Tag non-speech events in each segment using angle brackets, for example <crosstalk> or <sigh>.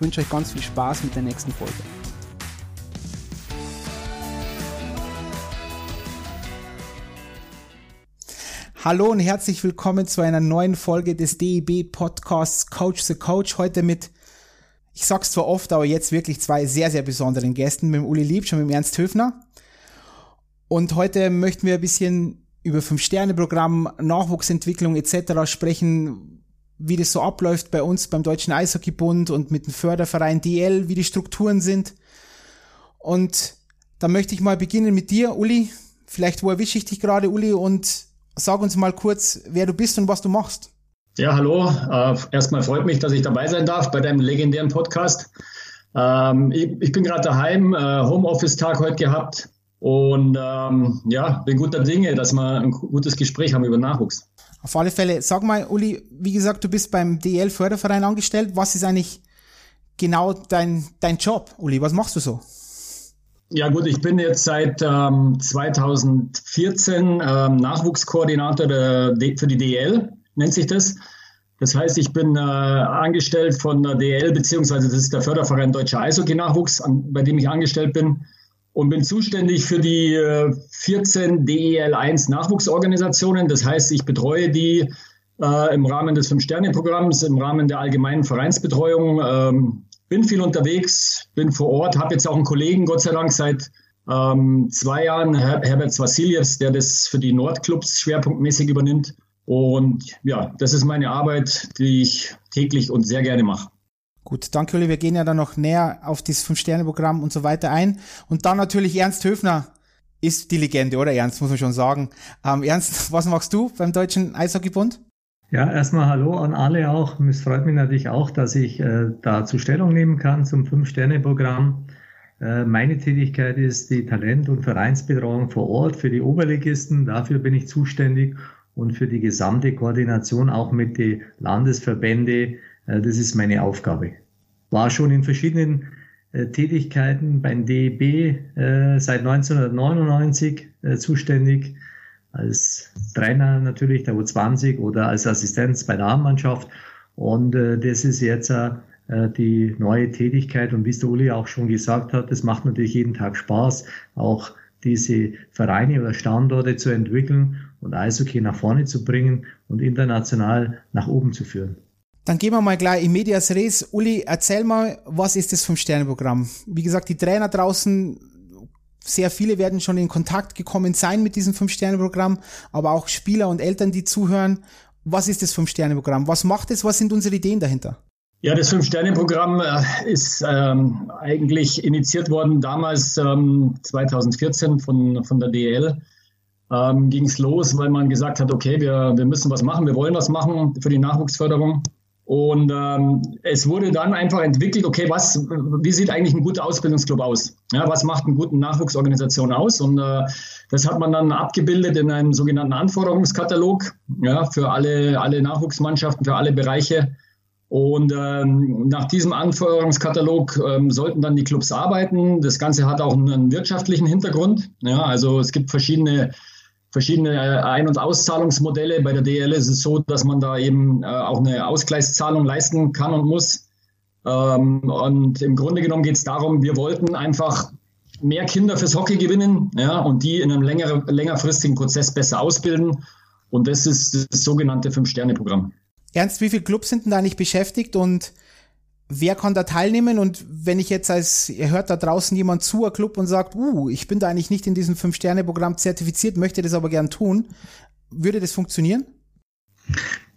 ich wünsche euch ganz viel Spaß mit der nächsten Folge. Hallo und herzlich willkommen zu einer neuen Folge des DEB Podcasts Coach the Coach. Heute mit, ich sag's zwar oft, aber jetzt wirklich zwei sehr, sehr besonderen Gästen, mit dem Uli Liebsch und mit dem Ernst Höfner. Und heute möchten wir ein bisschen über Fünf-Sterne-Programm, Nachwuchsentwicklung etc. sprechen, wie das so abläuft bei uns beim Deutschen Eishockeybund und mit dem Förderverein DL, wie die Strukturen sind. Und da möchte ich mal beginnen mit dir, Uli. Vielleicht, wo erwische ich dich gerade, Uli, und sag uns mal kurz, wer du bist und was du machst. Ja, hallo. Äh, erstmal freut mich, dass ich dabei sein darf bei deinem legendären Podcast. Ähm, ich, bin gerade daheim, äh, Homeoffice-Tag heute gehabt und ähm, ja, bin guter Dinge, dass wir ein gutes Gespräch haben über Nachwuchs. Auf alle Fälle, sag mal, Uli, wie gesagt, du bist beim DL-Förderverein angestellt. Was ist eigentlich genau dein, dein Job, Uli? Was machst du so? Ja gut, ich bin jetzt seit ähm, 2014 ähm, Nachwuchskoordinator für die DL, nennt sich das. Das heißt, ich bin äh, angestellt von der DL, beziehungsweise das ist der Förderverein Deutscher Eishockey-Nachwuchs, bei dem ich angestellt bin und bin zuständig für die 14 DEL1 Nachwuchsorganisationen. Das heißt, ich betreue die äh, im Rahmen des Fünf-Sterne-Programms, im Rahmen der allgemeinen Vereinsbetreuung. Ähm, bin viel unterwegs, bin vor Ort, habe jetzt auch einen Kollegen, Gott sei Dank, seit ähm, zwei Jahren, Her Herbert Vasiljews, der das für die Nordclubs schwerpunktmäßig übernimmt. Und ja, das ist meine Arbeit, die ich täglich und sehr gerne mache. Gut, danke Uli. Wir gehen ja dann noch näher auf dieses Fünf-Sterne-Programm und so weiter ein. Und dann natürlich Ernst Höfner ist die Legende, oder Ernst, muss man schon sagen. Ähm, Ernst, <laughs> was machst du beim Deutschen Eishockeybund? Ja, erstmal Hallo an alle auch. Es freut mich natürlich auch, dass ich äh, dazu Stellung nehmen kann zum Fünf-Sterne-Programm. Äh, meine Tätigkeit ist die Talent- und Vereinsbetreuung vor Ort für die Oberligisten. Dafür bin ich zuständig und für die gesamte Koordination auch mit den Landesverbände äh, das ist meine Aufgabe. War schon in verschiedenen äh, Tätigkeiten beim DEB äh, seit 1999 zuständig, als Trainer natürlich der U20 oder als Assistenz bei der Armmannschaft. Und das ist jetzt die neue Tätigkeit. Und wie es der Uli auch schon gesagt hat, das macht natürlich jeden Tag Spaß, auch diese Vereine oder Standorte zu entwickeln und Eishockey nach vorne zu bringen und international nach oben zu führen. Dann gehen wir mal gleich in Medias Res. Uli, erzähl mal, was ist das Fünf-Sterne-Programm? Wie gesagt, die Trainer draußen, sehr viele werden schon in Kontakt gekommen sein mit diesem Fünf-Sterne-Programm, aber auch Spieler und Eltern, die zuhören. Was ist das Fünf-Sterne-Programm? Was macht es? Was sind unsere Ideen dahinter? Ja, das Fünf-Sterne-Programm äh, ist ähm, eigentlich initiiert worden damals ähm, 2014 von, von der DL. Ähm, ging es los, weil man gesagt hat, okay, wir, wir müssen was machen, wir wollen was machen für die Nachwuchsförderung. Und ähm, es wurde dann einfach entwickelt, okay, was, wie sieht eigentlich ein guter Ausbildungsclub aus? Ja, was macht eine gute Nachwuchsorganisation aus? Und äh, das hat man dann abgebildet in einem sogenannten Anforderungskatalog ja, für alle, alle Nachwuchsmannschaften, für alle Bereiche. Und ähm, nach diesem Anforderungskatalog ähm, sollten dann die Clubs arbeiten. Das Ganze hat auch einen wirtschaftlichen Hintergrund. Ja, also es gibt verschiedene verschiedene äh, Ein- und Auszahlungsmodelle. Bei der DL ist es so, dass man da eben äh, auch eine Ausgleichszahlung leisten kann und muss. Ähm, und im Grunde genommen geht es darum, wir wollten einfach mehr Kinder fürs Hockey gewinnen ja, und die in einem länger, längerfristigen Prozess besser ausbilden. Und das ist das sogenannte Fünf-Sterne-Programm. Ernst, wie viele Clubs sind denn da nicht beschäftigt und wer kann da teilnehmen? Und wenn ich jetzt als, ihr hört da draußen jemand zu, ein Club und sagt, uh, ich bin da eigentlich nicht in diesem Fünf-Sterne-Programm zertifiziert, möchte das aber gern tun, würde das funktionieren?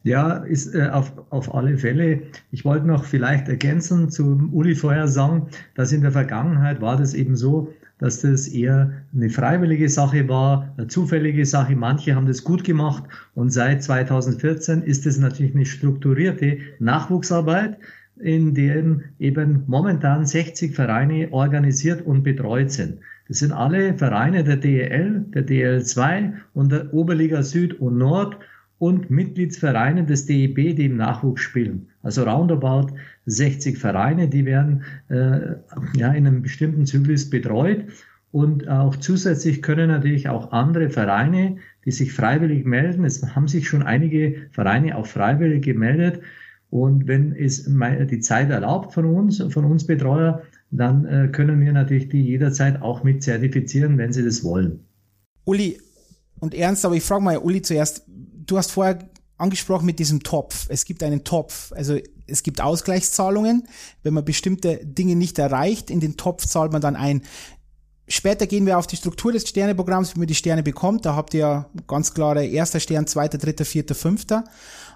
Ja, ist äh, auf, auf alle Fälle. Ich wollte noch vielleicht ergänzen zu Uli vorher sagen, dass in der Vergangenheit war das eben so, dass das eher eine freiwillige Sache war, eine zufällige Sache. Manche haben das gut gemacht und seit 2014 ist es natürlich eine strukturierte Nachwuchsarbeit in dem eben momentan 60 Vereine organisiert und betreut sind. Das sind alle Vereine der DEL, der DL2 und der Oberliga Süd und Nord und Mitgliedsvereine des DEB, die im Nachwuchs spielen. Also roundabout 60 Vereine, die werden äh, ja, in einem bestimmten Zyklus betreut. Und auch zusätzlich können natürlich auch andere Vereine, die sich freiwillig melden, es haben sich schon einige Vereine auch freiwillig gemeldet. Und wenn es die Zeit erlaubt von uns, von uns Betreuer, dann äh, können wir natürlich die jederzeit auch mit zertifizieren, wenn sie das wollen. Uli und Ernst, aber ich frage mal Uli zuerst, du hast vorher angesprochen mit diesem Topf. Es gibt einen Topf. Also es gibt Ausgleichszahlungen. Wenn man bestimmte Dinge nicht erreicht, in den Topf zahlt man dann ein. Später gehen wir auf die Struktur des Sterneprogramms, wie man die Sterne bekommt. Da habt ihr ganz klare erster Stern, zweiter, dritter, vierter, fünfter.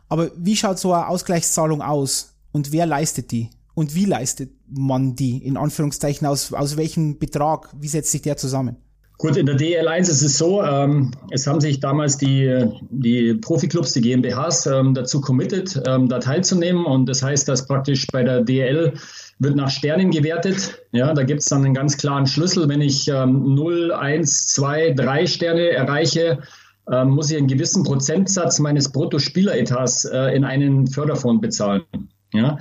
Aber wie schaut so eine Ausgleichszahlung aus? Und wer leistet die? Und wie leistet man die? In Anführungszeichen aus, aus welchem Betrag? Wie setzt sich der zusammen? Gut, in der DL1 ist es so, ähm, es haben sich damals die, die Profiklubs, die GmbHs, ähm, dazu committed, ähm, da teilzunehmen. Und das heißt, dass praktisch bei der DL wird nach Sternen gewertet. Ja, da gibt es dann einen ganz klaren Schlüssel. Wenn ich ähm, 0, 1, 2, 3 Sterne erreiche, ähm, muss ich einen gewissen Prozentsatz meines Bruttospieleretats äh, in einen Förderfonds bezahlen. Ja,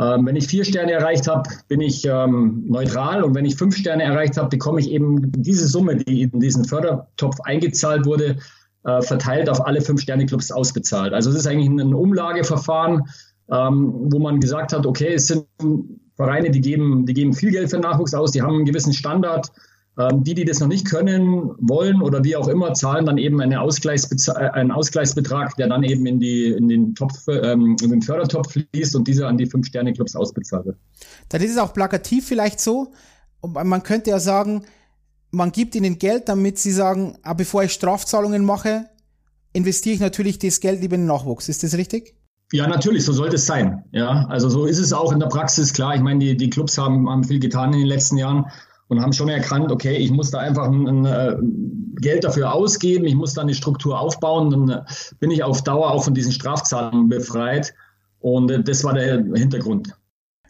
ähm, wenn ich vier Sterne erreicht habe, bin ich ähm, neutral und wenn ich fünf Sterne erreicht habe, bekomme ich eben diese Summe, die in diesen Fördertopf eingezahlt wurde, äh, verteilt auf alle fünf Sterne-Clubs ausbezahlt. Also es ist eigentlich ein Umlageverfahren, ähm, wo man gesagt hat, okay, es sind Vereine, die geben, die geben viel Geld für Nachwuchs aus, die haben einen gewissen Standard die, die das noch nicht können, wollen oder wie auch immer, zahlen dann eben eine Ausgleichsbeza äh, einen Ausgleichsbetrag, der dann eben in, die, in, den Topf, ähm, in den Fördertopf fließt und dieser an die Fünf-Sterne-Clubs ausbezahlt wird. Dann ist es auch plakativ vielleicht so. Man könnte ja sagen, man gibt ihnen Geld, damit sie sagen, ah, bevor ich Strafzahlungen mache, investiere ich natürlich das Geld lieber in den Nachwuchs. Ist das richtig? Ja, natürlich, so sollte es sein. Ja, also so ist es auch in der Praxis. Klar, ich meine, die, die Clubs haben, haben viel getan in den letzten Jahren und haben schon erkannt, okay, ich muss da einfach ein, ein, äh, Geld dafür ausgeben, ich muss da eine Struktur aufbauen, dann äh, bin ich auf Dauer auch von diesen Strafzahlungen befreit. Und äh, das war der Hintergrund.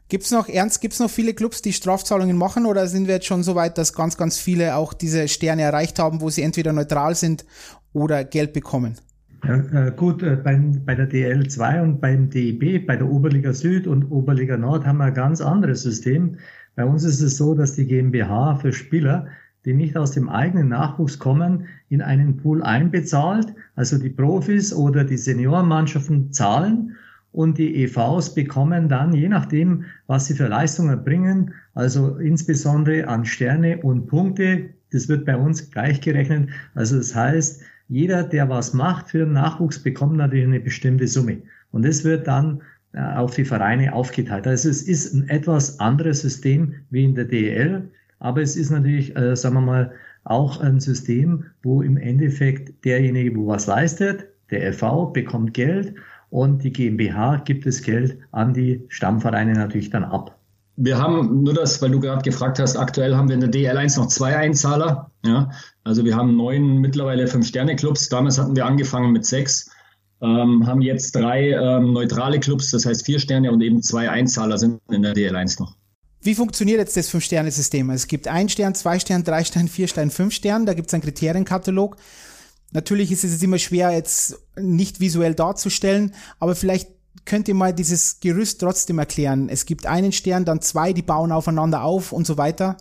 Gibt es noch, Ernst, gibt es noch viele Clubs, die Strafzahlungen machen oder sind wir jetzt schon so weit, dass ganz, ganz viele auch diese Sterne erreicht haben, wo sie entweder neutral sind oder Geld bekommen? Ja, gut, bei, bei der DL2 und beim DEB, bei der Oberliga Süd und Oberliga Nord haben wir ein ganz anderes System. Bei uns ist es so, dass die GmbH für Spieler, die nicht aus dem eigenen Nachwuchs kommen, in einen Pool einbezahlt. Also die Profis oder die Seniorenmannschaften zahlen und die EVs bekommen dann, je nachdem, was sie für Leistungen erbringen, also insbesondere an Sterne und Punkte, das wird bei uns gleichgerechnet. Also das heißt, jeder, der was macht für den Nachwuchs, bekommt natürlich eine bestimmte Summe. Und das wird dann auf die Vereine aufgeteilt. Also es ist ein etwas anderes System wie in der DEL, aber es ist natürlich, äh, sagen wir mal, auch ein System, wo im Endeffekt derjenige, wo was leistet, der FV bekommt Geld und die GmbH gibt das Geld an die Stammvereine natürlich dann ab. Wir haben nur das, weil du gerade gefragt hast, aktuell haben wir in der DL1 noch zwei Einzahler. Ja, also wir haben neun, mittlerweile fünf Sterne-Clubs. Damals hatten wir angefangen mit sechs ähm, haben jetzt drei ähm, neutrale Clubs, das heißt vier Sterne und eben zwei Einzahler sind in der DL1 noch. Wie funktioniert jetzt das Fünf-Sterne-System? Es gibt ein Stern, zwei Stern, drei Stern, vier Stern, fünf Stern. Da gibt es einen Kriterienkatalog. Natürlich ist es immer schwer, jetzt nicht visuell darzustellen, aber vielleicht könnt ihr mal dieses Gerüst trotzdem erklären. Es gibt einen Stern, dann zwei, die bauen aufeinander auf und so weiter.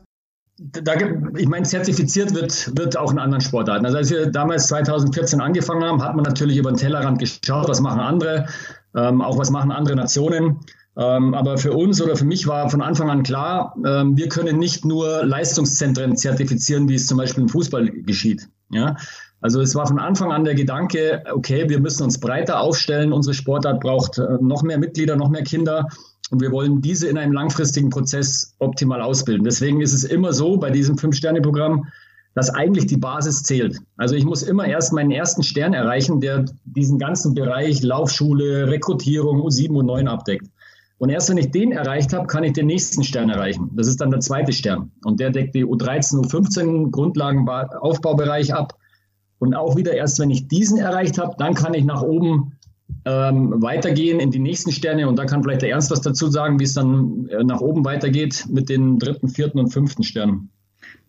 Da, ich meine, zertifiziert wird, wird auch in anderen Sportarten. Also als wir damals 2014 angefangen haben, hat man natürlich über den Tellerrand geschaut, was machen andere, ähm, auch was machen andere Nationen. Ähm, aber für uns oder für mich war von Anfang an klar, ähm, wir können nicht nur Leistungszentren zertifizieren, wie es zum Beispiel im Fußball geschieht. Ja? Also es war von Anfang an der Gedanke, okay, wir müssen uns breiter aufstellen, unsere Sportart braucht äh, noch mehr Mitglieder, noch mehr Kinder. Und wir wollen diese in einem langfristigen Prozess optimal ausbilden. Deswegen ist es immer so bei diesem Fünf-Sterne-Programm, dass eigentlich die Basis zählt. Also ich muss immer erst meinen ersten Stern erreichen, der diesen ganzen Bereich Laufschule, Rekrutierung U7 und 9 abdeckt. Und erst wenn ich den erreicht habe, kann ich den nächsten Stern erreichen. Das ist dann der zweite Stern. Und der deckt die U13, U15 Grundlagenaufbaubereich ab. Und auch wieder erst, wenn ich diesen erreicht habe, dann kann ich nach oben ähm, weitergehen in die nächsten Sterne. Und da kann vielleicht der Ernst was dazu sagen, wie es dann äh, nach oben weitergeht mit den dritten, vierten und fünften Sternen.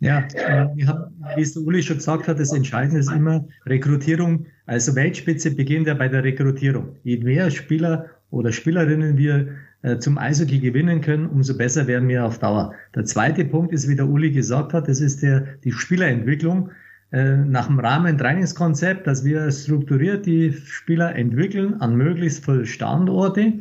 Ja, äh, wie es der Uli schon gesagt hat, das Entscheidende ist immer Rekrutierung. Also Weltspitze beginnt ja bei der Rekrutierung. Je mehr Spieler oder Spielerinnen wir äh, zum Eishockey gewinnen können, umso besser werden wir auf Dauer. Der zweite Punkt ist, wie der Uli gesagt hat, das ist der, die Spielerentwicklung. Äh, nach dem Rahmen-Trainingskonzept, dass wir strukturiert die Spieler entwickeln an möglichst viele Standorte.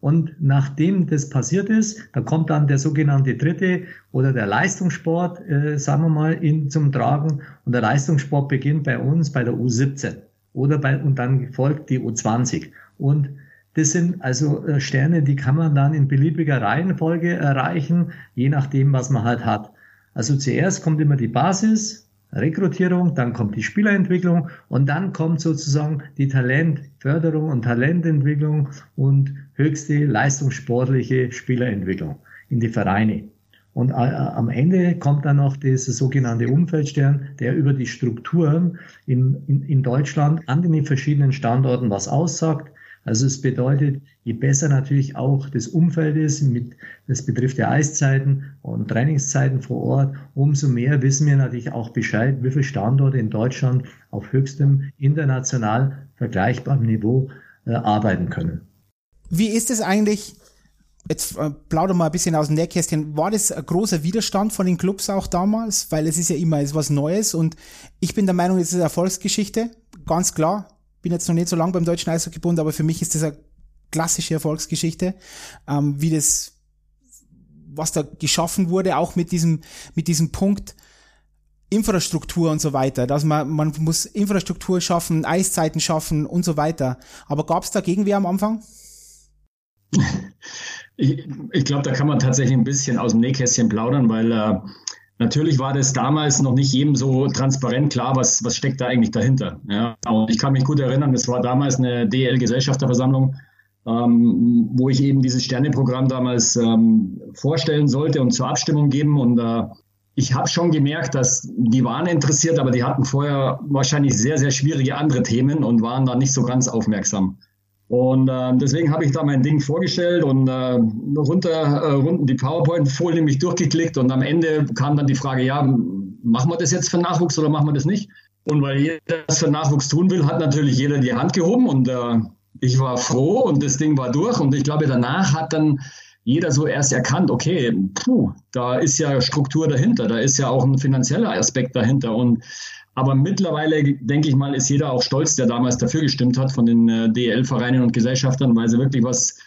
Und nachdem das passiert ist, da kommt dann der sogenannte dritte oder der Leistungssport, äh, sagen wir mal, in, zum Tragen. Und der Leistungssport beginnt bei uns bei der U17 oder bei, und dann folgt die U20. Und das sind also äh, Sterne, die kann man dann in beliebiger Reihenfolge erreichen, je nachdem, was man halt hat. Also zuerst kommt immer die Basis, Rekrutierung, dann kommt die Spielerentwicklung und dann kommt sozusagen die Talentförderung und Talententwicklung und höchste leistungssportliche Spielerentwicklung in die Vereine. Und äh, am Ende kommt dann noch dieser sogenannte Umfeldstern, der über die Strukturen in, in, in Deutschland an den verschiedenen Standorten was aussagt, also es bedeutet, je besser natürlich auch das Umfeld ist, mit, das betrifft ja Eiszeiten und Trainingszeiten vor Ort, umso mehr wissen wir natürlich auch Bescheid, wie viele Standorte in Deutschland auf höchstem international vergleichbarem Niveau äh, arbeiten können. Wie ist es eigentlich, jetzt äh, plauder mal ein bisschen aus dem Nähkästchen, war das ein großer Widerstand von den Clubs auch damals? Weil es ist ja immer ist was Neues und ich bin der Meinung, es ist eine Erfolgsgeschichte, ganz klar bin jetzt noch nicht so lange beim Deutschen Eishockeybund, aber für mich ist das eine klassische Erfolgsgeschichte, ähm, wie das, was da geschaffen wurde, auch mit diesem, mit diesem Punkt, Infrastruktur und so weiter, dass man, man muss Infrastruktur schaffen, Eiszeiten schaffen und so weiter. Aber gab es da Gegenwehr am Anfang? <laughs> Ich, ich glaube, da kann man tatsächlich ein bisschen aus dem Nähkästchen plaudern, weil äh, Natürlich war das damals noch nicht jedem so transparent klar, was, was steckt da eigentlich dahinter. Ja, und ich kann mich gut erinnern, es war damals eine DL-Gesellschafterversammlung, ähm, wo ich eben dieses Sterneprogramm damals ähm, vorstellen sollte und zur Abstimmung geben. Und äh, ich habe schon gemerkt, dass die waren interessiert, aber die hatten vorher wahrscheinlich sehr, sehr schwierige andere Themen und waren da nicht so ganz aufmerksam. Und äh, deswegen habe ich da mein Ding vorgestellt und äh, runter äh, runden die PowerPoint-Folie mich durchgeklickt und am Ende kam dann die Frage, ja, machen wir das jetzt für Nachwuchs oder machen wir das nicht? Und weil jeder das für Nachwuchs tun will, hat natürlich jeder die Hand gehoben und äh, ich war froh und das Ding war durch und ich glaube, danach hat dann jeder so erst erkannt, okay, puh, da ist ja Struktur dahinter, da ist ja auch ein finanzieller Aspekt dahinter und aber mittlerweile, denke ich mal, ist jeder auch stolz, der damals dafür gestimmt hat von den äh, DL-Vereinen und Gesellschaftern, weil sie wirklich was,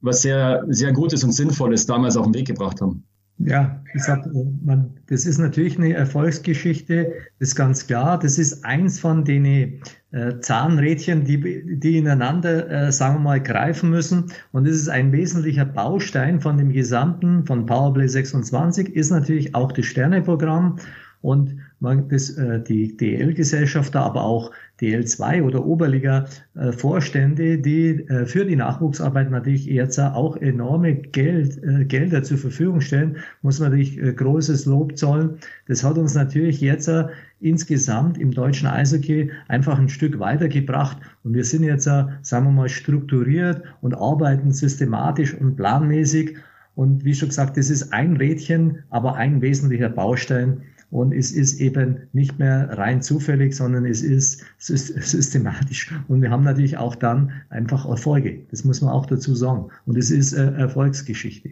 was sehr, sehr Gutes und Sinnvolles damals auf den Weg gebracht haben. Ja, ich sag, man, das ist natürlich eine Erfolgsgeschichte, das ist ganz klar. Das ist eins von den äh, Zahnrädchen, die, die ineinander, äh, sagen wir mal, greifen müssen. Und es ist ein wesentlicher Baustein von dem gesamten, von Powerplay 26, ist natürlich auch das Sterneprogramm. Und man, das, äh, die DL-Gesellschafter, aber auch DL2 oder Oberliga-Vorstände, die äh, für die Nachwuchsarbeit natürlich jetzt auch enorme Geld, äh, Gelder zur Verfügung stellen, muss man natürlich äh, großes Lob zollen. Das hat uns natürlich jetzt äh, insgesamt im deutschen Eishockey einfach ein Stück weitergebracht und wir sind jetzt, äh, sagen wir mal, strukturiert und arbeiten systematisch und planmäßig. Und wie schon gesagt, das ist ein Rädchen, aber ein wesentlicher Baustein und es ist eben nicht mehr rein zufällig, sondern es ist systematisch. Und wir haben natürlich auch dann einfach Erfolge. Das muss man auch dazu sagen. Und es ist äh, Erfolgsgeschichte.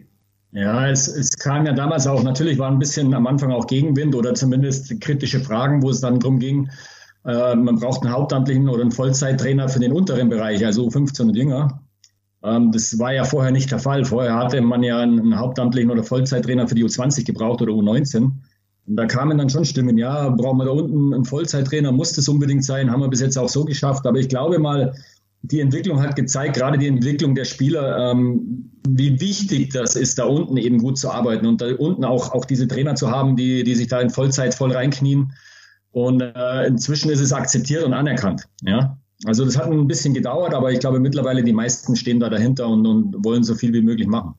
Ja, es, es kam ja damals auch, natürlich war ein bisschen am Anfang auch Gegenwind oder zumindest kritische Fragen, wo es dann darum ging, äh, man braucht einen Hauptamtlichen oder einen Vollzeittrainer für den unteren Bereich, also 15 und jünger. Ähm, das war ja vorher nicht der Fall. Vorher hatte man ja einen Hauptamtlichen oder Vollzeittrainer für die U20 gebraucht oder U19. Und da kamen dann schon Stimmen, ja, brauchen wir da unten einen Vollzeittrainer, muss das unbedingt sein, haben wir bis jetzt auch so geschafft. Aber ich glaube mal, die Entwicklung hat gezeigt, gerade die Entwicklung der Spieler, ähm, wie wichtig das ist, da unten eben gut zu arbeiten und da unten auch, auch diese Trainer zu haben, die, die sich da in Vollzeit voll reinknien. Und äh, inzwischen ist es akzeptiert und anerkannt. Ja? Also das hat ein bisschen gedauert, aber ich glaube mittlerweile die meisten stehen da dahinter und, und wollen so viel wie möglich machen.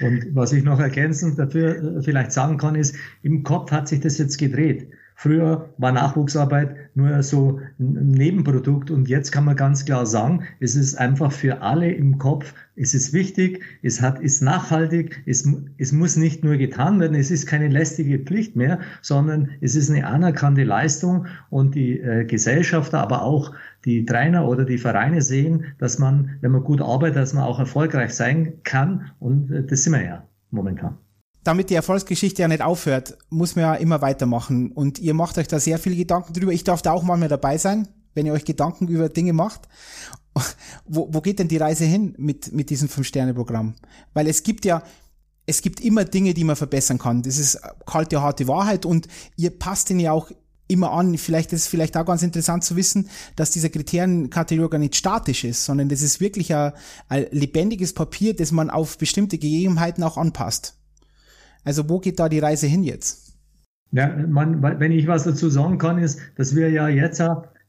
Und was ich noch ergänzend dafür äh, vielleicht sagen kann, ist, im Kopf hat sich das jetzt gedreht. Früher war Nachwuchsarbeit nur so ein Nebenprodukt und jetzt kann man ganz klar sagen, es ist einfach für alle im Kopf, es ist wichtig, es hat, ist nachhaltig, es, es muss nicht nur getan werden, es ist keine lästige Pflicht mehr, sondern es ist eine anerkannte Leistung und die äh, Gesellschafter, aber auch die Trainer oder die Vereine sehen, dass man, wenn man gut arbeitet, dass man auch erfolgreich sein kann und äh, das sind wir ja momentan damit die Erfolgsgeschichte ja nicht aufhört, muss man ja immer weitermachen. Und ihr macht euch da sehr viel Gedanken drüber. Ich darf da auch mal mehr dabei sein, wenn ihr euch Gedanken über Dinge macht. <laughs> Wo, wo geht denn die Reise hin mit, mit diesem Fünf-Sterne-Programm? Weil es gibt ja, es gibt immer Dinge, die man verbessern kann. Das ist kalte, harte Wahrheit und ihr passt ihn ja auch immer an. Vielleicht ist es vielleicht auch ganz interessant zu wissen, dass dieser Kriterienkatalog nicht statisch ist, sondern das ist wirklich ein, ein lebendiges Papier, das man auf bestimmte Gegebenheiten auch anpasst. Also wo geht da die Reise hin jetzt? Ja, man, wenn ich was dazu sagen kann, ist, dass wir ja jetzt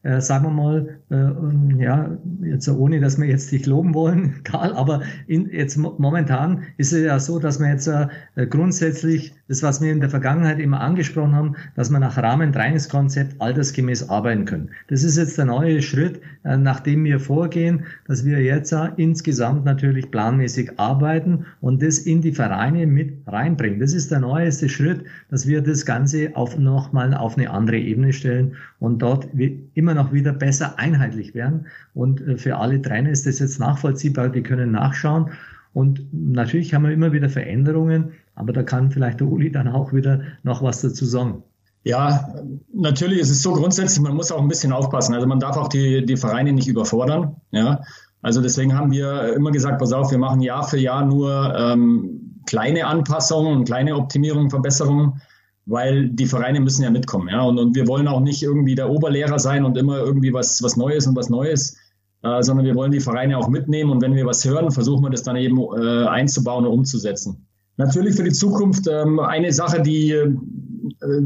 äh, sagen wir mal, äh, ja, jetzt ohne, dass wir jetzt dich loben wollen, <laughs> Karl, aber in, jetzt momentan ist es ja so, dass wir jetzt äh, grundsätzlich das, was wir in der Vergangenheit immer angesprochen haben, dass wir nach Rahmentrainingskonzept altersgemäß arbeiten können. Das ist jetzt der neue Schritt, äh, nach dem wir vorgehen, dass wir jetzt insgesamt natürlich planmäßig arbeiten und das in die Vereine mit reinbringen. Das ist der neueste Schritt, dass wir das Ganze auf nochmal auf eine andere Ebene stellen und dort immer immer noch wieder besser einheitlich werden. Und äh, für alle Trainer ist das jetzt nachvollziehbar, die können nachschauen. Und natürlich haben wir immer wieder Veränderungen, aber da kann vielleicht der Uli dann auch wieder noch was dazu sagen. Ja, natürlich ist es so grundsätzlich, man muss auch ein bisschen aufpassen. Also man darf auch die, die Vereine nicht überfordern. Ja, also deswegen haben wir immer gesagt, pass auf, wir machen Jahr für Jahr nur ähm, kleine Anpassungen und kleine Optimierungen, Verbesserungen weil die Vereine müssen ja mitkommen. Ja? Und, und wir wollen auch nicht irgendwie der Oberlehrer sein und immer irgendwie was, was Neues und was Neues, äh, sondern wir wollen die Vereine auch mitnehmen und wenn wir was hören, versuchen wir das dann eben äh, einzubauen und umzusetzen. Natürlich für die Zukunft ähm, eine Sache, die äh,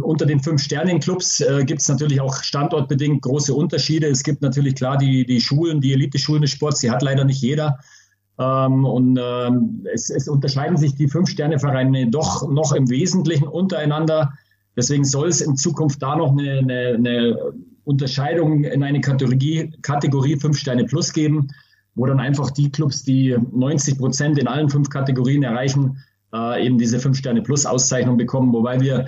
unter den fünf Sternen-Clubs äh, gibt es natürlich auch standortbedingt große Unterschiede. Es gibt natürlich klar die, die Schulen, die Elite-Schulen des Sports, die hat leider nicht jeder. Ähm, und ähm, es, es unterscheiden sich die Fünf-Sterne-Vereine doch noch im Wesentlichen untereinander. Deswegen soll es in Zukunft da noch eine, eine, eine Unterscheidung in eine Kategorie, Kategorie Fünf Sterne Plus geben, wo dann einfach die Clubs, die 90 Prozent in allen fünf Kategorien erreichen, äh, eben diese Fünf Sterne Plus Auszeichnung bekommen, wobei wir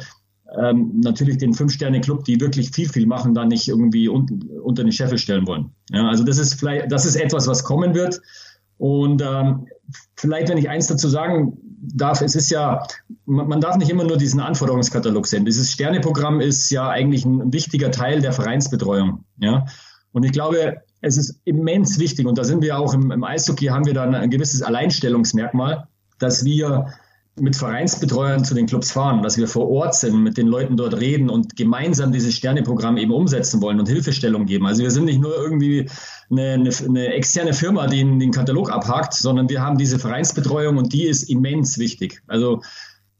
ähm, natürlich den Fünf-Sterne-Club, die wirklich viel, viel machen, da nicht irgendwie un unter den Scheffel stellen wollen. Ja, also das ist vielleicht, das ist etwas, was kommen wird. Und ähm, vielleicht, wenn ich eins dazu sagen darf, es ist ja, man, man darf nicht immer nur diesen Anforderungskatalog sehen. Dieses Sterneprogramm ist ja eigentlich ein wichtiger Teil der Vereinsbetreuung. Ja? Und ich glaube, es ist immens wichtig, und da sind wir auch im, im Eishockey, haben wir dann ein gewisses Alleinstellungsmerkmal, dass wir mit Vereinsbetreuern zu den Clubs fahren, dass wir vor Ort sind, mit den Leuten dort reden und gemeinsam dieses Sterneprogramm eben umsetzen wollen und Hilfestellung geben. Also wir sind nicht nur irgendwie eine, eine, eine externe Firma, die den Katalog abhakt, sondern wir haben diese Vereinsbetreuung und die ist immens wichtig. Also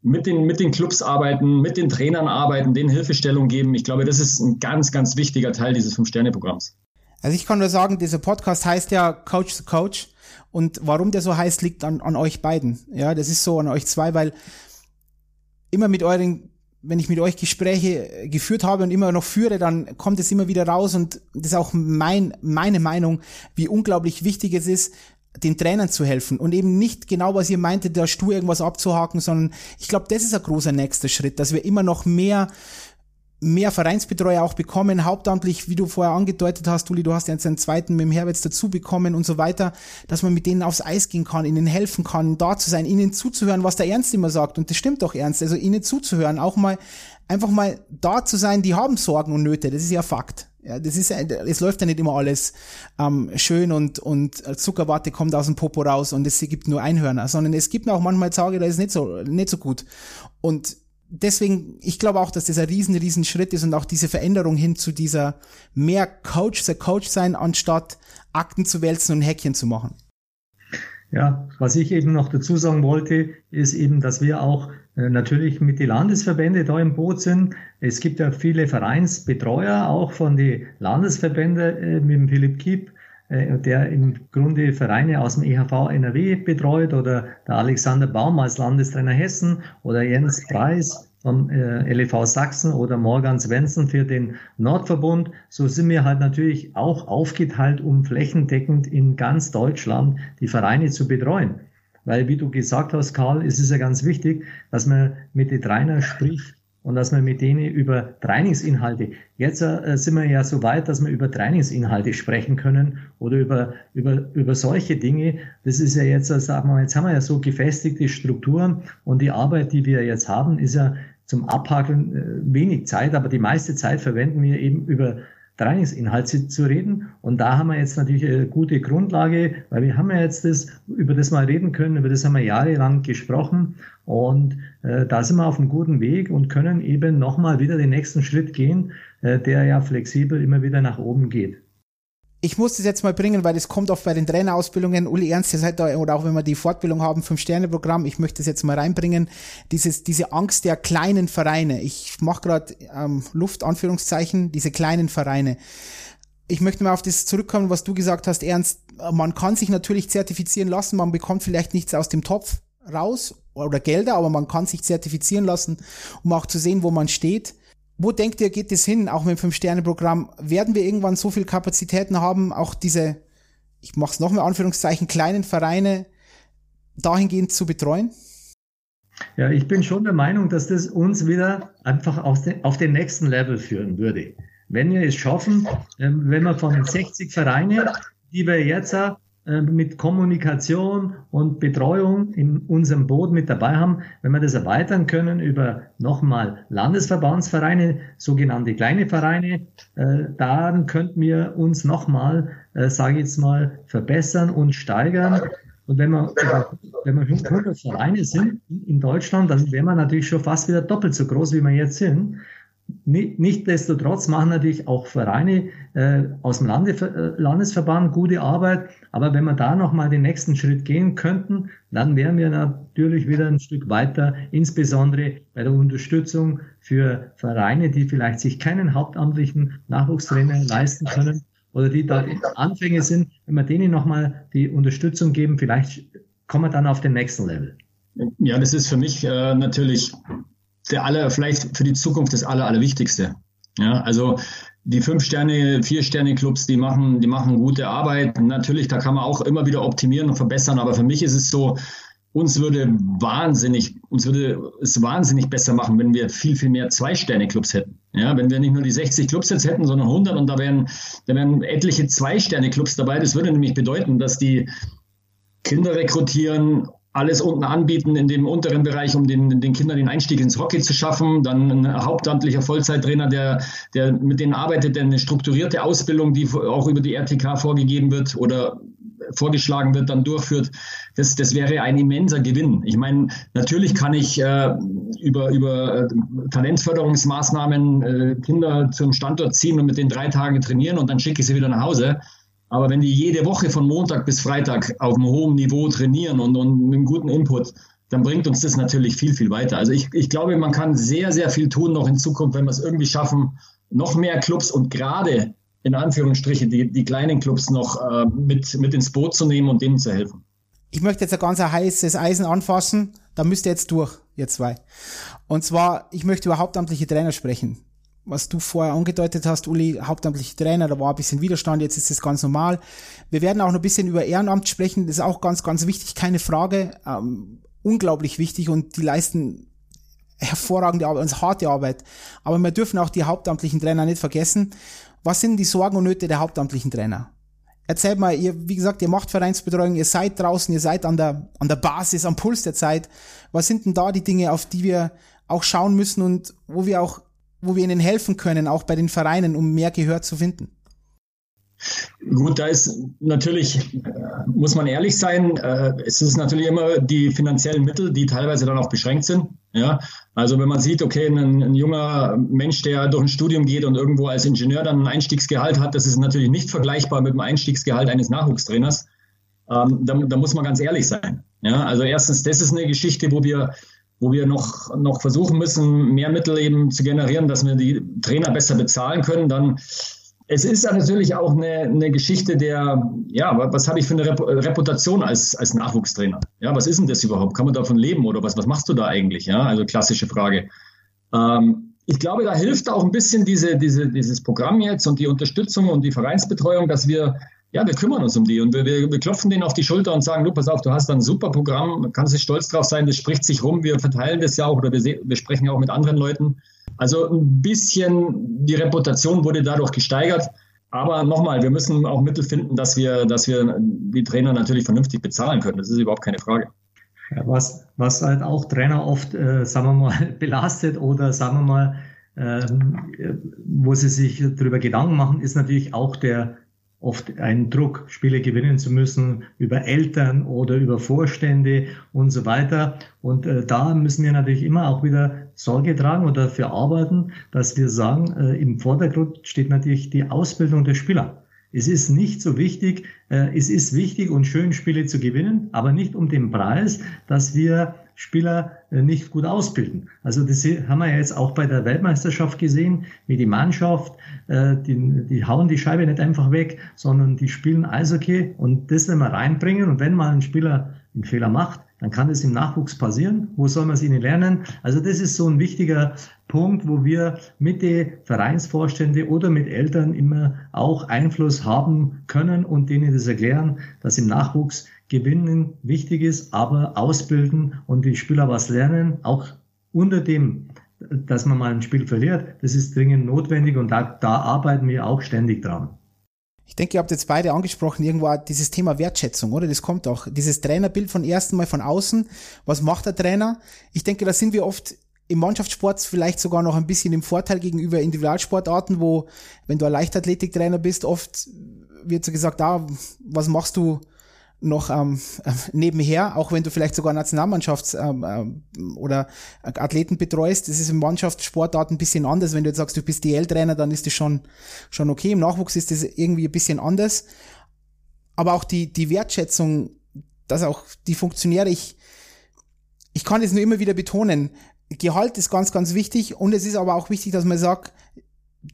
mit den, mit den Clubs arbeiten, mit den Trainern arbeiten, denen Hilfestellung geben. Ich glaube, das ist ein ganz, ganz wichtiger Teil dieses Fünf-Sterne-Programms. Also ich kann nur sagen, dieser Podcast heißt ja Coach the Coach. Und warum der so heißt, liegt an, an euch beiden. Ja, das ist so an euch zwei, weil immer mit euren, wenn ich mit euch Gespräche geführt habe und immer noch führe, dann kommt es immer wieder raus und das ist auch mein, meine Meinung, wie unglaublich wichtig es ist, den Trainern zu helfen und eben nicht genau, was ihr meintet, da stur irgendwas abzuhaken, sondern ich glaube, das ist ein großer nächster Schritt, dass wir immer noch mehr mehr Vereinsbetreuer auch bekommen, hauptamtlich, wie du vorher angedeutet hast, Uli, du hast jetzt einen zweiten mit dem Herwitz dazu bekommen und so weiter, dass man mit denen aufs Eis gehen kann, ihnen helfen kann, da zu sein, ihnen zuzuhören, was der Ernst immer sagt. Und das stimmt doch ernst. Also ihnen zuzuhören, auch mal, einfach mal da zu sein, die haben Sorgen und Nöte, das ist ja Fakt. Ja, das ist, es läuft ja nicht immer alles ähm, schön und, und Zuckerwatte kommt aus dem Popo raus und es gibt nur Einhörner, sondern es gibt auch manchmal Tage, da ist nicht so, nicht so gut. Und deswegen, ich glaube auch, dass das ein riesen, riesen Schritt ist und auch diese Veränderung hin zu dieser mehr Coach, der Coach sein, anstatt Akten zu wälzen und Häkchen zu machen. Ja, was ich eben noch dazu sagen wollte, ist eben, dass wir auch äh, natürlich mit den Landesverbände da im Boot sind. Es gibt ja viele Vereinsbetreuer, auch von den Landesverbänden äh, mit dem Philipp Kiep, der im Grunde Vereine aus dem EHV NRW betreut oder der Alexander Baum als Landestrainer Hessen oder Jens Preis vom äh, LEV Sachsen oder Morgan Svensson für den Nordverbund. So sind wir halt natürlich auch aufgeteilt, um flächendeckend in ganz Deutschland die Vereine zu betreuen. Weil, wie du gesagt hast, Karl, es ist ja ganz wichtig, dass man mit den Trainern spricht, und dass wir mit denen über Trainingsinhalte, jetzt äh, sind wir ja so weit, dass wir über Trainingsinhalte sprechen können oder über, über, über solche Dinge. Das ist ja jetzt, äh, sagen wir, jetzt haben wir ja so gefestigte Strukturen und die Arbeit, die wir jetzt haben, ist ja zum Abhakeln äh, wenig Zeit, aber die meiste Zeit verwenden wir eben über Trainingsinhalte zu reden. Und da haben wir jetzt natürlich eine gute Grundlage, weil wir haben ja jetzt das, über das mal reden können, über das haben wir jahrelang gesprochen. Und äh, da sind wir auf einem guten Weg und können eben nochmal wieder den nächsten Schritt gehen, äh, der ja flexibel immer wieder nach oben geht ich muss das jetzt mal bringen, weil das kommt oft bei den Trainerausbildungen. Uli Ernst, ihr seid da, oder auch wenn wir die Fortbildung haben, Fünf-Sterne-Programm, ich möchte das jetzt mal reinbringen. Dieses, diese Angst der kleinen Vereine. Ich mache gerade ähm, Luft, Anführungszeichen, diese kleinen Vereine. Ich möchte mal auf das zurückkommen, was du gesagt hast, Ernst. Man kann sich natürlich zertifizieren lassen, man bekommt vielleicht nichts aus dem Topf raus oder Gelder, aber man kann sich zertifizieren lassen, um auch zu sehen, wo man steht. Wo denkt ihr, geht es hin, auch mit dem Fünf-Sterne-Programm? Werden wir irgendwann so viel Kapazitäten haben, auch diese, ich mache es nochmal Anführungszeichen, kleinen Vereine dahingehend zu betreuen? Ja, ich bin schon der Meinung, dass das uns wieder einfach auf den, auf den nächsten Level führen würde. Wenn wir es schaffen, ähm, wenn wir von 60 Vereine, die wir jetzt äh, mit Kommunikation und Betreuung in unserem Boot mit dabei haben, wenn wir das erweitern können über nochmal Landesverbandsvereine, sogenannte kleine Vereine, äh, dann könnten wir uns nochmal, äh, sage ich jetzt mal, verbessern und steigern. Und wenn wir, wenn wir 100 Vereine sind in Deutschland, dann wären wir natürlich schon fast wieder doppelt so groß, wie wir jetzt sind. Nichtsdestotrotz machen natürlich auch Vereine äh, aus dem Lande, äh, Landesverband gute Arbeit. Aber wenn wir da nochmal den nächsten Schritt gehen könnten, dann wären wir natürlich wieder ein Stück weiter, insbesondere bei der Unterstützung für Vereine, die vielleicht sich keinen hauptamtlichen Nachwuchstrainer leisten können oder die da Anfänge sind. Wenn wir denen nochmal die Unterstützung geben, vielleicht kommen wir dann auf den nächsten Level. Ja, das ist für mich äh, natürlich der aller, vielleicht für die Zukunft das aller, allerwichtigste. Ja, also die fünf Sterne, vier Sterne Clubs, die machen, die machen gute Arbeit. Natürlich, da kann man auch immer wieder optimieren und verbessern. Aber für mich ist es so, uns würde wahnsinnig, uns würde es wahnsinnig besser machen, wenn wir viel, viel mehr Zwei-Sterne-Clubs hätten. Ja, wenn wir nicht nur die 60 Clubs jetzt hätten, sondern 100 und da wären, da wären etliche Zwei-Sterne-Clubs dabei. Das würde nämlich bedeuten, dass die Kinder rekrutieren alles unten anbieten in dem unteren Bereich, um den, den Kindern den Einstieg ins Hockey zu schaffen. Dann ein hauptamtlicher Vollzeittrainer, der, der mit denen arbeitet, der eine strukturierte Ausbildung, die auch über die RTK vorgegeben wird oder vorgeschlagen wird, dann durchführt. Das, das wäre ein immenser Gewinn. Ich meine, natürlich kann ich äh, über, über äh, Talentförderungsmaßnahmen äh, Kinder zum Standort ziehen und mit den drei Tagen trainieren und dann schicke ich sie wieder nach Hause. Aber wenn die jede Woche von Montag bis Freitag auf einem hohen Niveau trainieren und, und mit einem guten Input, dann bringt uns das natürlich viel, viel weiter. Also ich, ich glaube, man kann sehr, sehr viel tun noch in Zukunft, wenn wir es irgendwie schaffen, noch mehr Clubs und gerade in Anführungsstrichen die, die kleinen Clubs noch äh, mit, mit ins Boot zu nehmen und denen zu helfen. Ich möchte jetzt ein ganz heißes Eisen anfassen. Da müsst ihr jetzt durch, ihr zwei. Und zwar, ich möchte über hauptamtliche Trainer sprechen was du vorher angedeutet hast, Uli, hauptamtliche Trainer, da war ein bisschen Widerstand, jetzt ist das ganz normal. Wir werden auch noch ein bisschen über Ehrenamt sprechen, das ist auch ganz, ganz wichtig, keine Frage, ähm, unglaublich wichtig und die leisten hervorragende Arbeit, also harte Arbeit. Aber wir dürfen auch die hauptamtlichen Trainer nicht vergessen. Was sind die Sorgen und Nöte der hauptamtlichen Trainer? Erzählt mal, ihr, wie gesagt, ihr macht Vereinsbetreuung, ihr seid draußen, ihr seid an der, an der Basis, am Puls der Zeit. Was sind denn da die Dinge, auf die wir auch schauen müssen und wo wir auch wo wir ihnen helfen können, auch bei den Vereinen, um mehr Gehör zu finden? Gut, da ist natürlich, äh, muss man ehrlich sein, äh, es ist natürlich immer die finanziellen Mittel, die teilweise dann auch beschränkt sind. Ja, also wenn man sieht, okay, ein, ein junger Mensch, der durch ein Studium geht und irgendwo als Ingenieur dann ein Einstiegsgehalt hat, das ist natürlich nicht vergleichbar mit dem Einstiegsgehalt eines Nachwuchstrainers. Ähm, da, da muss man ganz ehrlich sein. Ja, also erstens, das ist eine Geschichte, wo wir wo wir noch, noch versuchen müssen, mehr Mittel eben zu generieren, dass wir die Trainer besser bezahlen können, dann es ist natürlich auch eine, eine Geschichte der, ja, was habe ich für eine Reputation als, als Nachwuchstrainer? Ja, was ist denn das überhaupt? Kann man davon leben oder was, was machst du da eigentlich? Ja, also klassische Frage. Ähm, ich glaube, da hilft auch ein bisschen diese, diese, dieses Programm jetzt und die Unterstützung und die Vereinsbetreuung, dass wir, ja, wir kümmern uns um die und wir, wir, wir klopfen denen auf die Schulter und sagen, du, pass auf, du hast ein super Programm, kannst du stolz drauf sein, das spricht sich rum, wir verteilen das ja auch oder wir, wir sprechen ja auch mit anderen Leuten. Also ein bisschen die Reputation wurde dadurch gesteigert. Aber nochmal, wir müssen auch Mittel finden, dass wir, dass wir die Trainer natürlich vernünftig bezahlen können. Das ist überhaupt keine Frage. Ja, was, was halt auch Trainer oft, äh, sagen wir mal, <laughs> belastet oder sagen wir mal, ähm, wo sie sich darüber Gedanken machen, ist natürlich auch der oft ein Druck, Spiele gewinnen zu müssen über Eltern oder über Vorstände und so weiter. Und äh, da müssen wir natürlich immer auch wieder Sorge tragen und dafür arbeiten, dass wir sagen, äh, im Vordergrund steht natürlich die Ausbildung der Spieler. Es ist nicht so wichtig, äh, es ist wichtig und schön Spiele zu gewinnen, aber nicht um den Preis, dass wir Spieler äh, nicht gut ausbilden. Also das haben wir ja jetzt auch bei der Weltmeisterschaft gesehen, wie die Mannschaft, äh, die, die hauen die Scheibe nicht einfach weg, sondern die spielen Eishockey und das wenn wir reinbringen und wenn mal ein Spieler einen Fehler macht, dann kann das im Nachwuchs passieren. Wo soll man es ihnen lernen? Also das ist so ein wichtiger Punkt, wo wir mit den Vereinsvorstände oder mit Eltern immer auch Einfluss haben können und denen das erklären, dass im Nachwuchs Gewinnen wichtig ist, aber ausbilden und die Spieler was lernen, auch unter dem, dass man mal ein Spiel verliert, das ist dringend notwendig und da, da arbeiten wir auch ständig dran. Ich denke, ihr habt jetzt beide angesprochen, irgendwo dieses Thema Wertschätzung, oder? Das kommt auch. Dieses Trainerbild von ersten Mal von außen. Was macht der Trainer? Ich denke, da sind wir oft im Mannschaftssport vielleicht sogar noch ein bisschen im Vorteil gegenüber Individualsportarten, wo, wenn du ein Leichtathletiktrainer bist, oft wird so gesagt, ah, was machst du noch ähm, äh, nebenher, auch wenn du vielleicht sogar Nationalmannschafts- ähm, ähm, oder Athleten betreust, das ist im Mannschaftssportart ein bisschen anders. Wenn du jetzt sagst, du bist DL-Trainer, dann ist das schon, schon okay. Im Nachwuchs ist das irgendwie ein bisschen anders. Aber auch die, die Wertschätzung, dass auch die Funktionäre, ich, ich kann es nur immer wieder betonen, Gehalt ist ganz, ganz wichtig und es ist aber auch wichtig, dass man sagt,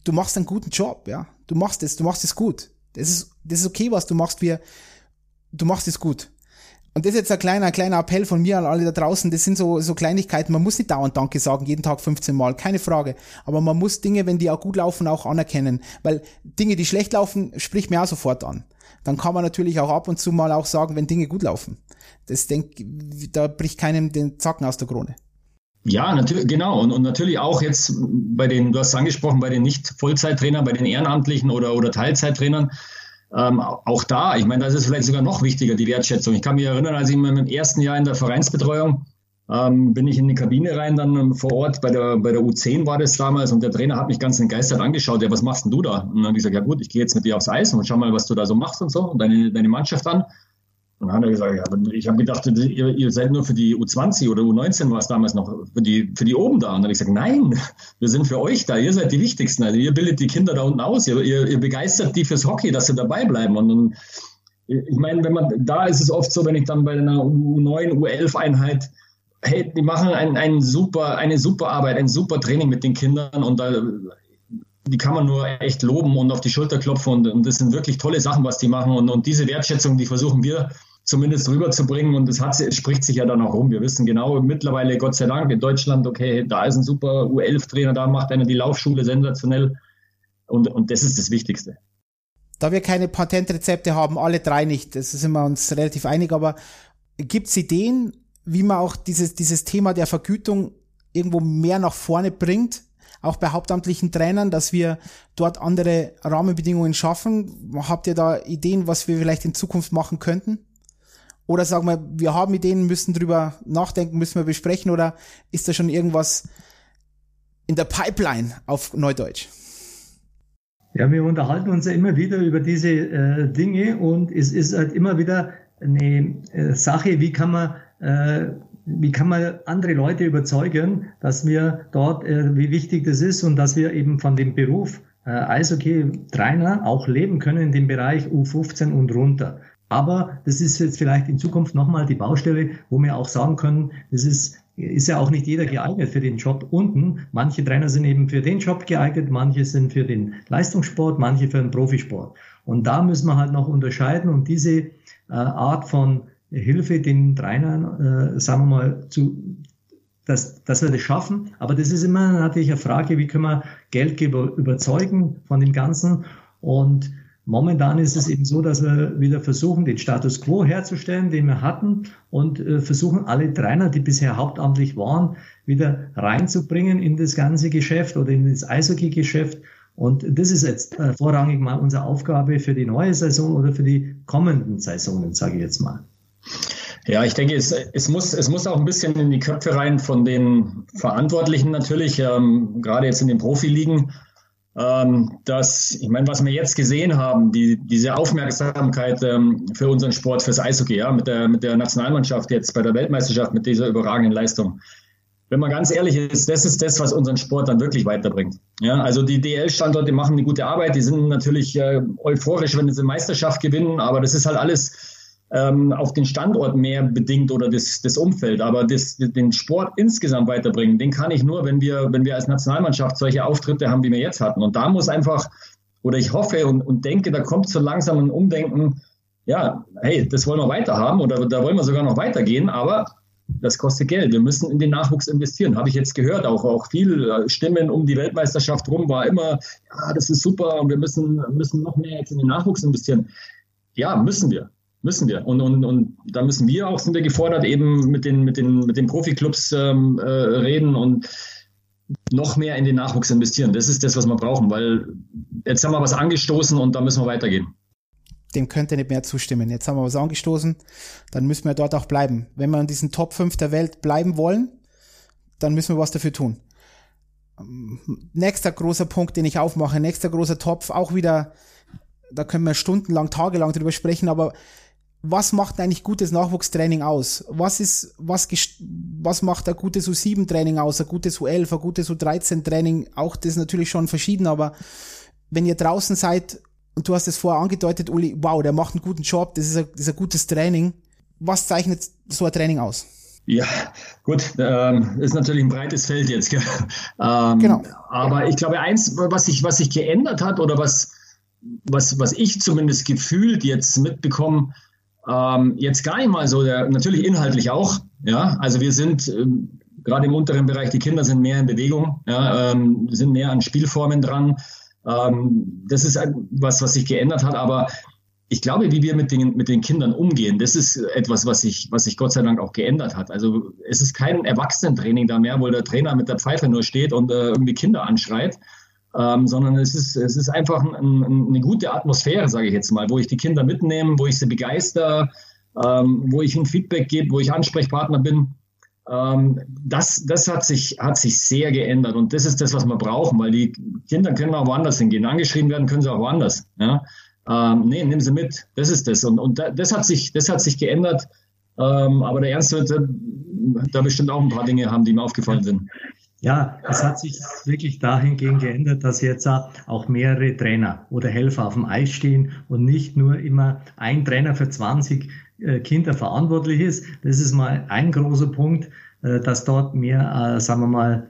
du machst einen guten Job, ja. Du machst es, du machst es gut. Das ist, das ist okay, was du machst. Wir, du machst es gut. Und das ist jetzt ein kleiner, kleiner Appell von mir an alle da draußen. Das sind so, so Kleinigkeiten. Man muss nicht dauernd Danke sagen, jeden Tag 15 Mal, keine Frage. Aber man muss Dinge, wenn die auch gut laufen, auch anerkennen. Weil Dinge, die schlecht laufen, spricht mir auch sofort an. Dann kann man natürlich auch ab und zu mal auch sagen, wenn Dinge gut laufen. Das denk, da bricht keinem den Zacken aus der Krone. Ja, natürlich, genau. Und, und natürlich auch jetzt bei den, du hast es angesprochen, bei den Nicht-Vollzeittrainern, bei den Ehrenamtlichen oder, oder Teilzeittrainern ähm, auch da, ich meine, das ist vielleicht sogar noch wichtiger, die Wertschätzung. Ich kann mich erinnern, als ich in meinem ersten Jahr in der Vereinsbetreuung ähm, bin ich in die Kabine rein, dann vor Ort, bei der, bei der U10 war das damals und der Trainer hat mich ganz entgeistert angeschaut, ja, was machst denn du da? Und dann habe ich gesagt, ja gut, ich gehe jetzt mit dir aufs Eis und schau mal, was du da so machst und so und deine, deine Mannschaft an. Und dann hat er gesagt, ja, ich habe gedacht, ihr, ihr, seid nur für die U20 oder U19 war es damals noch, für die, für die oben da. Und dann habe ich gesagt, nein, <laughs> wir sind für euch da, ihr seid die Wichtigsten. Also ihr bildet die Kinder da unten aus, ihr, ihr, ihr begeistert die fürs Hockey, dass sie dabei bleiben. Und dann, ich meine, wenn man, da ist es oft so, wenn ich dann bei einer U9, U11-Einheit, hey, die machen ein, ein super, eine super Arbeit, ein super Training mit den Kindern und da die kann man nur echt loben und auf die Schulter klopfen und, und das sind wirklich tolle Sachen, was die machen und, und diese Wertschätzung, die versuchen wir zumindest rüberzubringen und das hat, spricht sich ja dann auch rum. Wir wissen genau mittlerweile, Gott sei Dank, in Deutschland, okay, da ist ein super U11-Trainer, da macht einer die Laufschule sensationell und, und das ist das Wichtigste. Da wir keine Patentrezepte haben, alle drei nicht, das sind wir uns relativ einig, aber gibt es Ideen, wie man auch dieses, dieses Thema der Vergütung irgendwo mehr nach vorne bringt? auch bei hauptamtlichen Trainern, dass wir dort andere Rahmenbedingungen schaffen. Habt ihr da Ideen, was wir vielleicht in Zukunft machen könnten? Oder sagen wir, wir haben Ideen, müssen drüber nachdenken, müssen wir besprechen oder ist da schon irgendwas in der Pipeline auf Neudeutsch? Ja, wir unterhalten uns ja immer wieder über diese äh, Dinge und es ist halt immer wieder eine äh, Sache, wie kann man äh, wie kann man andere Leute überzeugen, dass wir dort, äh, wie wichtig das ist und dass wir eben von dem Beruf äh, Eishockey-Trainer auch leben können in dem Bereich U15 und runter. Aber das ist jetzt vielleicht in Zukunft nochmal die Baustelle, wo wir auch sagen können, das ist, ist ja auch nicht jeder geeignet für den Job unten. Manche Trainer sind eben für den Job geeignet, manche sind für den Leistungssport, manche für den Profisport. Und da müssen wir halt noch unterscheiden und diese äh, Art von Hilfe den Trainern, äh, sagen wir mal, zu, dass, dass wir das schaffen. Aber das ist immer natürlich eine Frage, wie können wir Geldgeber überzeugen von dem Ganzen. Und momentan ist es eben so, dass wir wieder versuchen, den Status quo herzustellen, den wir hatten und äh, versuchen, alle Trainer, die bisher hauptamtlich waren, wieder reinzubringen in das ganze Geschäft oder in das Eishockey-Geschäft. Und das ist jetzt äh, vorrangig mal unsere Aufgabe für die neue Saison oder für die kommenden Saisonen, sage ich jetzt mal. Ja, ich denke, es, es, muss, es muss auch ein bisschen in die Köpfe rein von den Verantwortlichen natürlich, ähm, gerade jetzt in den Profiligen, ähm, dass, ich meine, was wir jetzt gesehen haben, die, diese Aufmerksamkeit ähm, für unseren Sport, fürs Eishockey, ja, mit der, mit der Nationalmannschaft jetzt bei der Weltmeisterschaft, mit dieser überragenden Leistung. Wenn man ganz ehrlich ist, das ist das, was unseren Sport dann wirklich weiterbringt. Ja, also die DL-Standorte machen eine gute Arbeit, die sind natürlich äh, euphorisch, wenn sie Meisterschaft gewinnen, aber das ist halt alles ähm, auf den Standort mehr bedingt oder das, das Umfeld. Aber das, den Sport insgesamt weiterbringen, den kann ich nur, wenn wir, wenn wir als Nationalmannschaft solche Auftritte haben, wie wir jetzt hatten. Und da muss einfach, oder ich hoffe und, und denke, da kommt so langsam ein Umdenken, ja, hey, das wollen wir weiter haben oder da wollen wir sogar noch weitergehen, aber das kostet Geld. Wir müssen in den Nachwuchs investieren. Habe ich jetzt gehört, auch, auch viel äh, Stimmen um die Weltmeisterschaft rum war immer, ja, das ist super und wir müssen, müssen noch mehr jetzt in den Nachwuchs investieren. Ja, müssen wir. Müssen wir. Und, und, und da müssen wir auch, sind wir gefordert, eben mit den, mit den, mit den Profiklubs ähm, äh, reden und noch mehr in den Nachwuchs investieren. Das ist das, was wir brauchen, weil jetzt haben wir was angestoßen und da müssen wir weitergehen. Dem könnte nicht mehr zustimmen. Jetzt haben wir was angestoßen, dann müssen wir dort auch bleiben. Wenn wir in diesen Top 5 der Welt bleiben wollen, dann müssen wir was dafür tun. Nächster großer Punkt, den ich aufmache, nächster großer Topf, auch wieder, da können wir stundenlang, tagelang drüber sprechen, aber was macht eigentlich gutes Nachwuchstraining aus? Was ist, was, was macht ein gutes U7-Training aus, ein gutes U11, ein gutes U13-Training? Auch das ist natürlich schon verschieden, aber wenn ihr draußen seid und du hast es vorher angedeutet, Uli, wow, der macht einen guten Job, das ist ein, das ist ein gutes Training. Was zeichnet so ein Training aus? Ja, gut, ähm, ist natürlich ein breites Feld jetzt. Gell? Ähm, genau. Aber ich glaube, eins, was sich, was sich geändert hat oder was, was, was ich zumindest gefühlt jetzt mitbekomme, ähm, jetzt gar nicht mal so, der, natürlich inhaltlich auch. Ja, also wir sind ähm, gerade im unteren Bereich, die Kinder sind mehr in Bewegung, ja, ähm, sind mehr an Spielformen dran. Ähm, das ist was, was sich geändert hat, aber ich glaube, wie wir mit den, mit den Kindern umgehen, das ist etwas, was sich, was sich Gott sei Dank auch geändert hat. Also es ist kein Erwachsenentraining da mehr, wo der Trainer mit der Pfeife nur steht und äh, irgendwie Kinder anschreit, ähm, sondern es ist, es ist einfach ein, ein, eine gute Atmosphäre, sage ich jetzt mal, wo ich die Kinder mitnehme, wo ich sie begeister, ähm, wo ich ihnen Feedback gebe, wo ich Ansprechpartner bin. Ähm, das das hat, sich, hat sich sehr geändert und das ist das, was wir brauchen, weil die Kinder können auch woanders hingehen. Angeschrieben werden können sie auch woanders. Ja? Ähm, nee, nimm sie mit. Das ist das. Und, und das, hat sich, das hat sich geändert. Ähm, aber der Ernst wird da bestimmt auch ein paar Dinge haben, die mir aufgefallen sind. Ja, es hat sich wirklich dahingehend geändert, dass jetzt auch mehrere Trainer oder Helfer auf dem Eis stehen und nicht nur immer ein Trainer für 20 äh, Kinder verantwortlich ist. Das ist mal ein großer Punkt, äh, dass dort mehr, äh, sagen wir mal,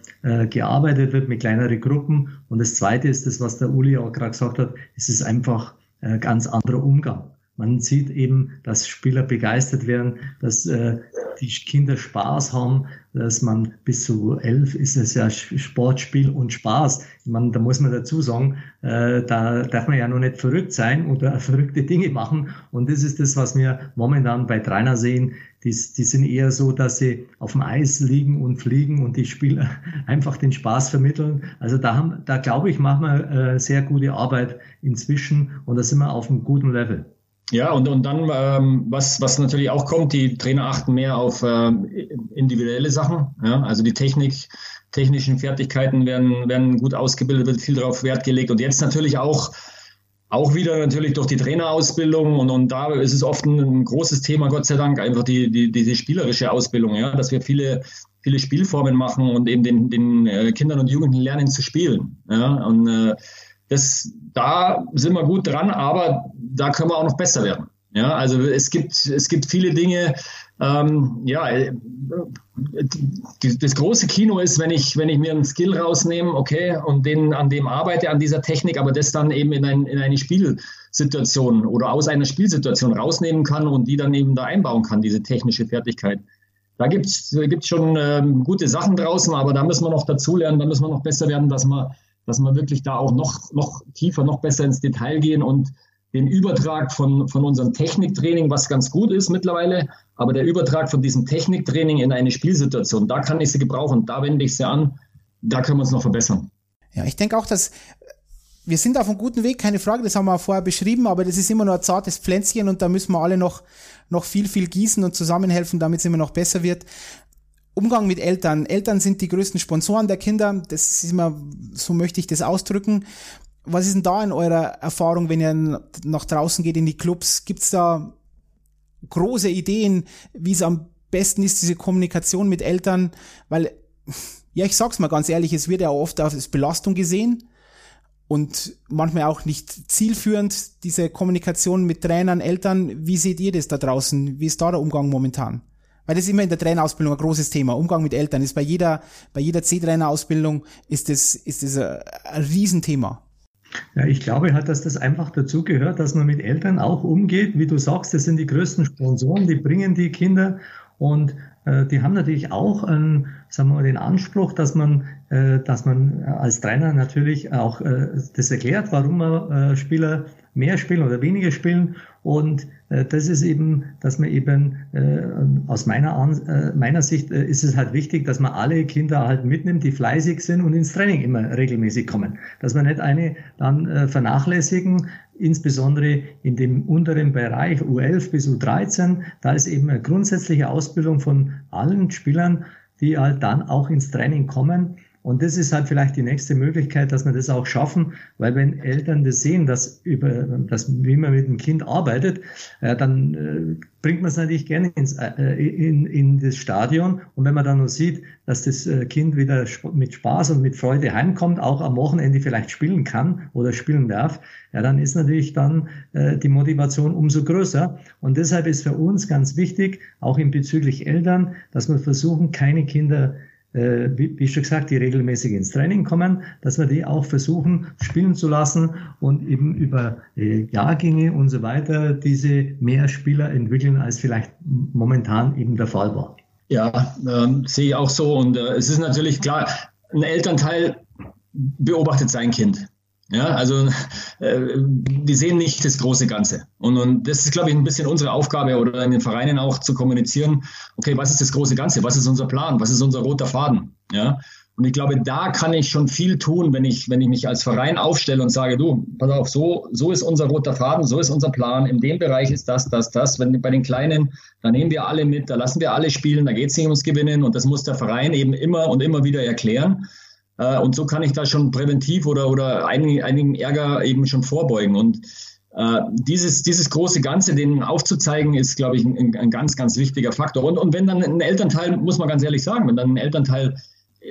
gearbeitet wird mit kleineren Gruppen. Und das Zweite ist das, was der Uli auch gerade gesagt hat, es ist einfach ein ganz anderer Umgang. Man sieht eben, dass Spieler begeistert werden, dass äh, die Kinder Spaß haben, dass man bis zu elf ist es ja Sportspiel und Spaß. Ich meine, da muss man dazu sagen, äh, da darf man ja noch nicht verrückt sein oder <laughs> verrückte Dinge machen. Und das ist das, was wir momentan bei Trainer sehen. Die, die sind eher so, dass sie auf dem Eis liegen und fliegen und die Spieler <laughs> einfach den Spaß vermitteln. Also da haben, da glaube ich, machen wir äh, sehr gute Arbeit inzwischen und da sind wir auf einem guten Level. Ja, und, und dann, ähm, was, was natürlich auch kommt, die Trainer achten mehr auf ähm, individuelle Sachen. Ja? Also die Technik, technischen Fertigkeiten werden, werden gut ausgebildet, wird viel darauf Wert gelegt. Und jetzt natürlich auch, auch wieder natürlich durch die Trainerausbildung. Und, und da ist es oft ein, großes Thema, Gott sei Dank, einfach die, die, diese spielerische Ausbildung, ja, dass wir viele, viele Spielformen machen und eben den, den äh, Kindern und Jugendlichen lernen zu spielen. Ja? Und äh, das, da sind wir gut dran, aber da können wir auch noch besser werden. Ja, also es gibt, es gibt viele Dinge, ähm, ja, äh, das große Kino ist, wenn ich, wenn ich mir einen Skill rausnehme, okay, und den, an dem arbeite, an dieser Technik, aber das dann eben in, ein, in eine Spielsituation oder aus einer Spielsituation rausnehmen kann und die dann eben da einbauen kann, diese technische Fertigkeit. da gibt es schon ähm, gute Sachen draußen, aber da müssen wir noch dazulernen, da müssen wir noch besser werden, dass wir, dass wir wirklich da auch noch, noch tiefer, noch besser ins Detail gehen und den Übertrag von, von unserem Techniktraining, was ganz gut ist mittlerweile, aber der Übertrag von diesem Techniktraining in eine Spielsituation, da kann ich sie gebrauchen, da wende ich sie an, da können wir uns noch verbessern. Ja, ich denke auch, dass wir sind auf einem guten Weg, keine Frage, das haben wir vorher beschrieben, aber das ist immer nur ein zartes Pflänzchen und da müssen wir alle noch, noch viel, viel gießen und zusammenhelfen, damit es immer noch besser wird. Umgang mit Eltern. Eltern sind die größten Sponsoren der Kinder. Das ist immer, so möchte ich das ausdrücken. Was ist denn da in eurer Erfahrung, wenn ihr nach draußen geht in die Clubs? Gibt's da große Ideen, wie es am besten ist, diese Kommunikation mit Eltern? Weil, ja, ich sag's mal ganz ehrlich, es wird ja oft als Belastung gesehen und manchmal auch nicht zielführend, diese Kommunikation mit Trainern, Eltern. Wie seht ihr das da draußen? Wie ist da der Umgang momentan? Weil das ist immer in der Trainerausbildung ein großes Thema. Umgang mit Eltern ist bei jeder, bei jeder C-Trainerausbildung ist das, ist das ein, ein Riesenthema. Ja, ich glaube halt, dass das einfach dazu gehört, dass man mit Eltern auch umgeht. Wie du sagst, das sind die größten Sponsoren, die bringen die Kinder und äh, die haben natürlich auch einen, sagen wir mal, den Anspruch, dass man, äh, dass man als Trainer natürlich auch äh, das erklärt, warum man Spieler mehr spielen oder weniger spielen. Und das ist eben, dass man eben aus meiner, meiner Sicht ist es halt wichtig, dass man alle Kinder halt mitnimmt, die fleißig sind und ins Training immer regelmäßig kommen. Dass man nicht eine dann vernachlässigen, insbesondere in dem unteren Bereich U11 bis U13, da ist eben eine grundsätzliche Ausbildung von allen Spielern, die halt dann auch ins Training kommen und das ist halt vielleicht die nächste Möglichkeit, dass wir das auch schaffen, weil wenn Eltern das sehen, dass über, dass, wie man mit dem Kind arbeitet, äh, dann äh, bringt man es natürlich gerne ins, äh, in, in das Stadion. Und wenn man dann noch sieht, dass das äh, Kind wieder mit Spaß und mit Freude heimkommt, auch am Wochenende vielleicht spielen kann oder spielen darf, ja, dann ist natürlich dann äh, die Motivation umso größer. Und deshalb ist für uns ganz wichtig, auch in bezüglich Eltern, dass wir versuchen, keine Kinder wie, wie schon gesagt, die regelmäßig ins Training kommen, dass wir die auch versuchen spielen zu lassen und eben über äh, Jahrgänge und so weiter diese mehr Spieler entwickeln, als vielleicht momentan eben der Fall war. Ja, ähm, sehe ich auch so. Und äh, es ist natürlich klar, ein Elternteil beobachtet sein Kind. Ja, also äh, wir sehen nicht das große Ganze. Und, und das ist, glaube ich, ein bisschen unsere Aufgabe oder in den Vereinen auch zu kommunizieren, okay, was ist das große Ganze? Was ist unser Plan? Was ist unser roter Faden? Ja. Und ich glaube, da kann ich schon viel tun, wenn ich, wenn ich mich als Verein aufstelle und sage, du, pass auf, so, so ist unser roter Faden, so ist unser Plan, in dem Bereich ist das, das, das. Wenn bei den Kleinen, da nehmen wir alle mit, da lassen wir alle spielen, da geht es nicht ums Gewinnen und das muss der Verein eben immer und immer wieder erklären. Äh, und so kann ich da schon präventiv oder, oder einigen, einigen Ärger eben schon vorbeugen. Und äh, dieses, dieses große Ganze, denen aufzuzeigen, ist, glaube ich, ein, ein, ganz, ganz wichtiger Faktor. Und, und wenn dann ein Elternteil, muss man ganz ehrlich sagen, wenn dann ein Elternteil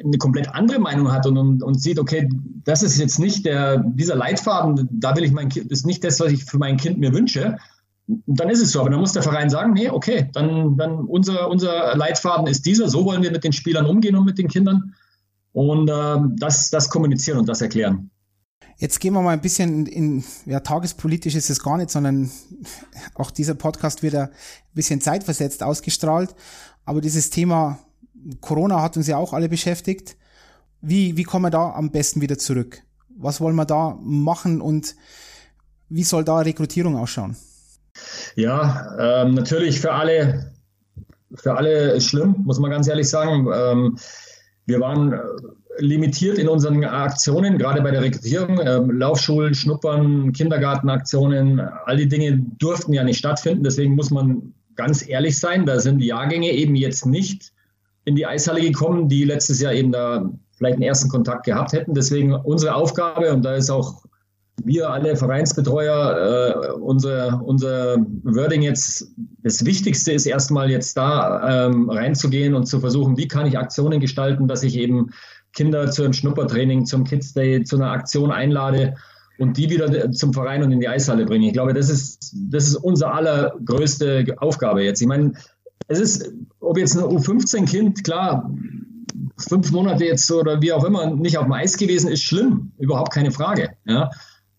eine komplett andere Meinung hat und, und, und sieht, okay, das ist jetzt nicht der, dieser Leitfaden, da will ich mein Kind, das ist nicht das, was ich für mein Kind mir wünsche, dann ist es so. Aber dann muss der Verein sagen, nee, okay, dann, dann unser, unser Leitfaden ist dieser, so wollen wir mit den Spielern umgehen und mit den Kindern und äh, das, das kommunizieren und das erklären. Jetzt gehen wir mal ein bisschen in, ja, tagespolitisch ist es gar nicht, sondern auch dieser Podcast wird ein bisschen zeitversetzt ausgestrahlt. Aber dieses Thema Corona hat uns ja auch alle beschäftigt. Wie, wie kommen wir da am besten wieder zurück? Was wollen wir da machen und wie soll da Rekrutierung ausschauen? Ja, ähm, natürlich für alle, für alle schlimm, muss man ganz ehrlich sagen. Ähm, wir waren äh, limitiert in unseren Aktionen, gerade bei der Rekrutierung. Ähm, Laufschulen, Schnuppern, Kindergartenaktionen, all die Dinge durften ja nicht stattfinden. Deswegen muss man ganz ehrlich sein, da sind die Jahrgänge eben jetzt nicht in die Eishalle gekommen, die letztes Jahr eben da vielleicht einen ersten Kontakt gehabt hätten. Deswegen unsere Aufgabe, und da ist auch wir alle Vereinsbetreuer, äh, unser, unser Wording jetzt, das Wichtigste ist erstmal jetzt da ähm, reinzugehen und zu versuchen, wie kann ich Aktionen gestalten, dass ich eben Kinder zu einem Schnuppertraining, zum Kids Day, zu einer Aktion einlade und die wieder zum Verein und in die Eishalle bringe. Ich glaube, das ist, das ist unsere allergrößte Aufgabe jetzt. Ich meine, es ist, ob jetzt ein U15-Kind, klar, fünf Monate jetzt oder wie auch immer nicht auf dem Eis gewesen, ist schlimm, überhaupt keine Frage. Ja.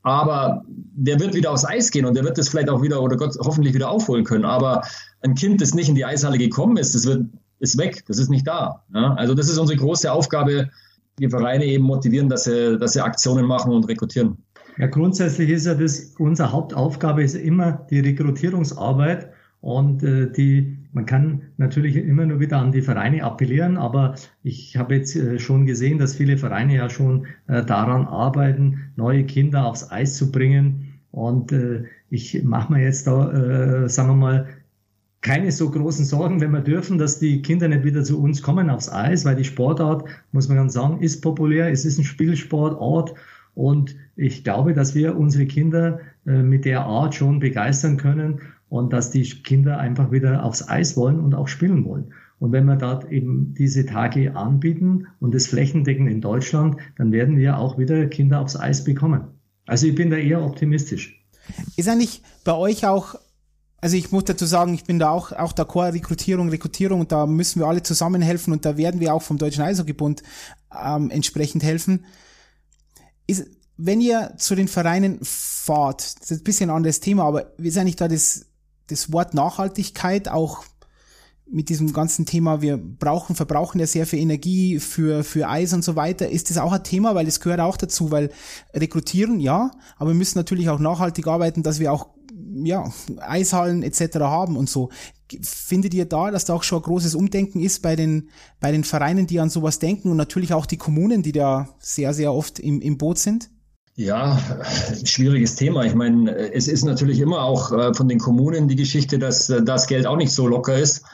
Aber der wird wieder aufs Eis gehen und der wird das vielleicht auch wieder oder Gott hoffentlich wieder aufholen können. Aber ein Kind, das nicht in die Eishalle gekommen ist, das wird ist weg, das ist nicht da. Ja? Also das ist unsere große Aufgabe, die Vereine eben motivieren, dass sie, dass sie Aktionen machen und rekrutieren. Ja, grundsätzlich ist ja das, unsere Hauptaufgabe ist immer die Rekrutierungsarbeit und äh, die, man kann natürlich immer nur wieder an die Vereine appellieren, aber ich habe jetzt äh, schon gesehen, dass viele Vereine ja schon äh, daran arbeiten, neue Kinder aufs Eis zu bringen. Und äh, ich mache mir jetzt da, sagen wir mal, keine so großen Sorgen, wenn wir dürfen, dass die Kinder nicht wieder zu uns kommen aufs Eis, weil die Sportart, muss man ganz sagen, ist populär. Es ist ein Spielsportort und ich glaube, dass wir unsere Kinder mit der Art schon begeistern können und dass die Kinder einfach wieder aufs Eis wollen und auch spielen wollen. Und wenn wir dort eben diese Tage anbieten und das flächendeckend in Deutschland, dann werden wir auch wieder Kinder aufs Eis bekommen. Also ich bin da eher optimistisch. Ist eigentlich bei euch auch also ich muss dazu sagen, ich bin da auch, auch d'accord, Rekrutierung, Rekrutierung und da müssen wir alle zusammenhelfen und da werden wir auch vom Deutschen Eishockeybund ähm, entsprechend helfen. Ist, wenn ihr zu den Vereinen fahrt, das ist ein bisschen ein anderes Thema, aber ist eigentlich da das, das Wort Nachhaltigkeit auch mit diesem ganzen Thema, wir brauchen, verbrauchen ja sehr viel Energie für, für Eis und so weiter. Ist das auch ein Thema, weil es gehört auch dazu, weil rekrutieren, ja, aber wir müssen natürlich auch nachhaltig arbeiten, dass wir auch ja, Eishallen etc. haben und so. Findet ihr da, dass da auch schon ein großes Umdenken ist bei den, bei den Vereinen, die an sowas denken und natürlich auch die Kommunen, die da sehr, sehr oft im, im Boot sind? Ja, schwieriges Thema. Ich meine, es ist natürlich immer auch äh, von den Kommunen die Geschichte, dass äh, das Geld auch nicht so locker ist.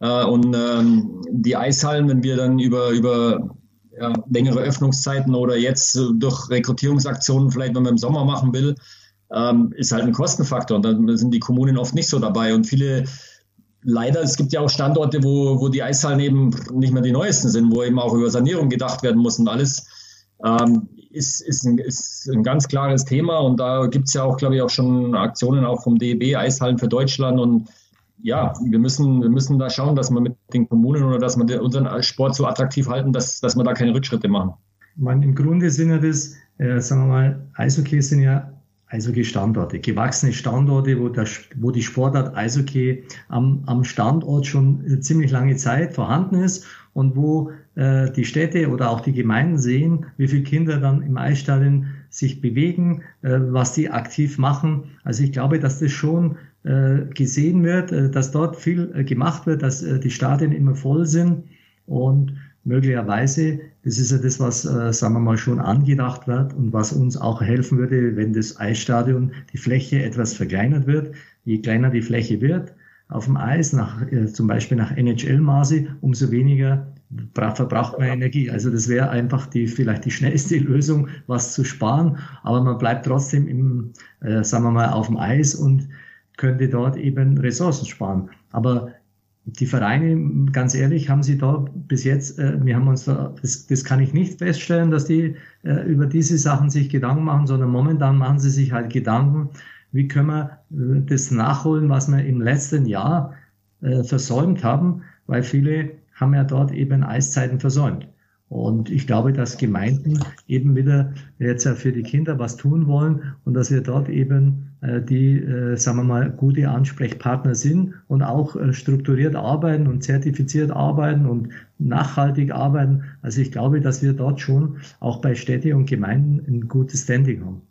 Äh, und ähm, die Eishallen, wenn wir dann über, über ja, längere Öffnungszeiten oder jetzt durch Rekrutierungsaktionen, vielleicht wenn man im Sommer machen will, ähm, ist halt ein Kostenfaktor. Und dann sind die Kommunen oft nicht so dabei. Und viele, leider, es gibt ja auch Standorte, wo, wo die Eishallen eben nicht mehr die neuesten sind, wo eben auch über Sanierung gedacht werden muss und alles. Ähm, ist, ist, ein, ist ein ganz klares Thema und da gibt es ja auch, glaube ich, auch schon Aktionen auch vom DEB, Eishallen für Deutschland und ja, wir müssen, wir müssen da schauen, dass wir mit den Kommunen oder dass wir unseren Sport so attraktiv halten, dass, dass wir da keine Rückschritte machen. Man, Im Grunde sind ja das, äh, sagen wir mal, Eishockey sind ja Eishockey-Standorte, gewachsene Standorte, wo, der, wo die Sportart Eishockey am, am Standort schon ziemlich lange Zeit vorhanden ist und wo äh, die Städte oder auch die Gemeinden sehen, wie viele Kinder dann im Eisstadion sich bewegen, äh, was die aktiv machen. Also ich glaube, dass das schon äh, gesehen wird, äh, dass dort viel äh, gemacht wird, dass die Stadien immer voll sind und möglicherweise, das ist ja das, was, sagen wir mal, schon angedacht wird und was uns auch helfen würde, wenn das Eisstadion, die Fläche etwas verkleinert wird. Je kleiner die Fläche wird auf dem Eis, nach, zum Beispiel nach NHL-Maße, umso weniger verbraucht man Energie. Also das wäre einfach die vielleicht die schnellste <laughs> Lösung, was zu sparen, aber man bleibt trotzdem im, äh, sagen wir mal, auf dem Eis und könnte dort eben Ressourcen sparen. Aber die Vereine, ganz ehrlich, haben sie da bis jetzt, äh, wir haben uns da, das, das kann ich nicht feststellen, dass die äh, über diese Sachen sich Gedanken machen, sondern momentan machen sie sich halt Gedanken, wie können wir äh, das nachholen, was wir im letzten Jahr äh, versäumt haben, weil viele haben ja dort eben Eiszeiten versäumt. Und ich glaube, dass Gemeinden eben wieder jetzt ja für die Kinder was tun wollen und dass wir dort eben äh, die, äh, sagen wir mal, gute Ansprechpartner sind und auch äh, strukturiert arbeiten und zertifiziert arbeiten und nachhaltig arbeiten. Also ich glaube, dass wir dort schon auch bei Städte und Gemeinden ein gutes Standing haben.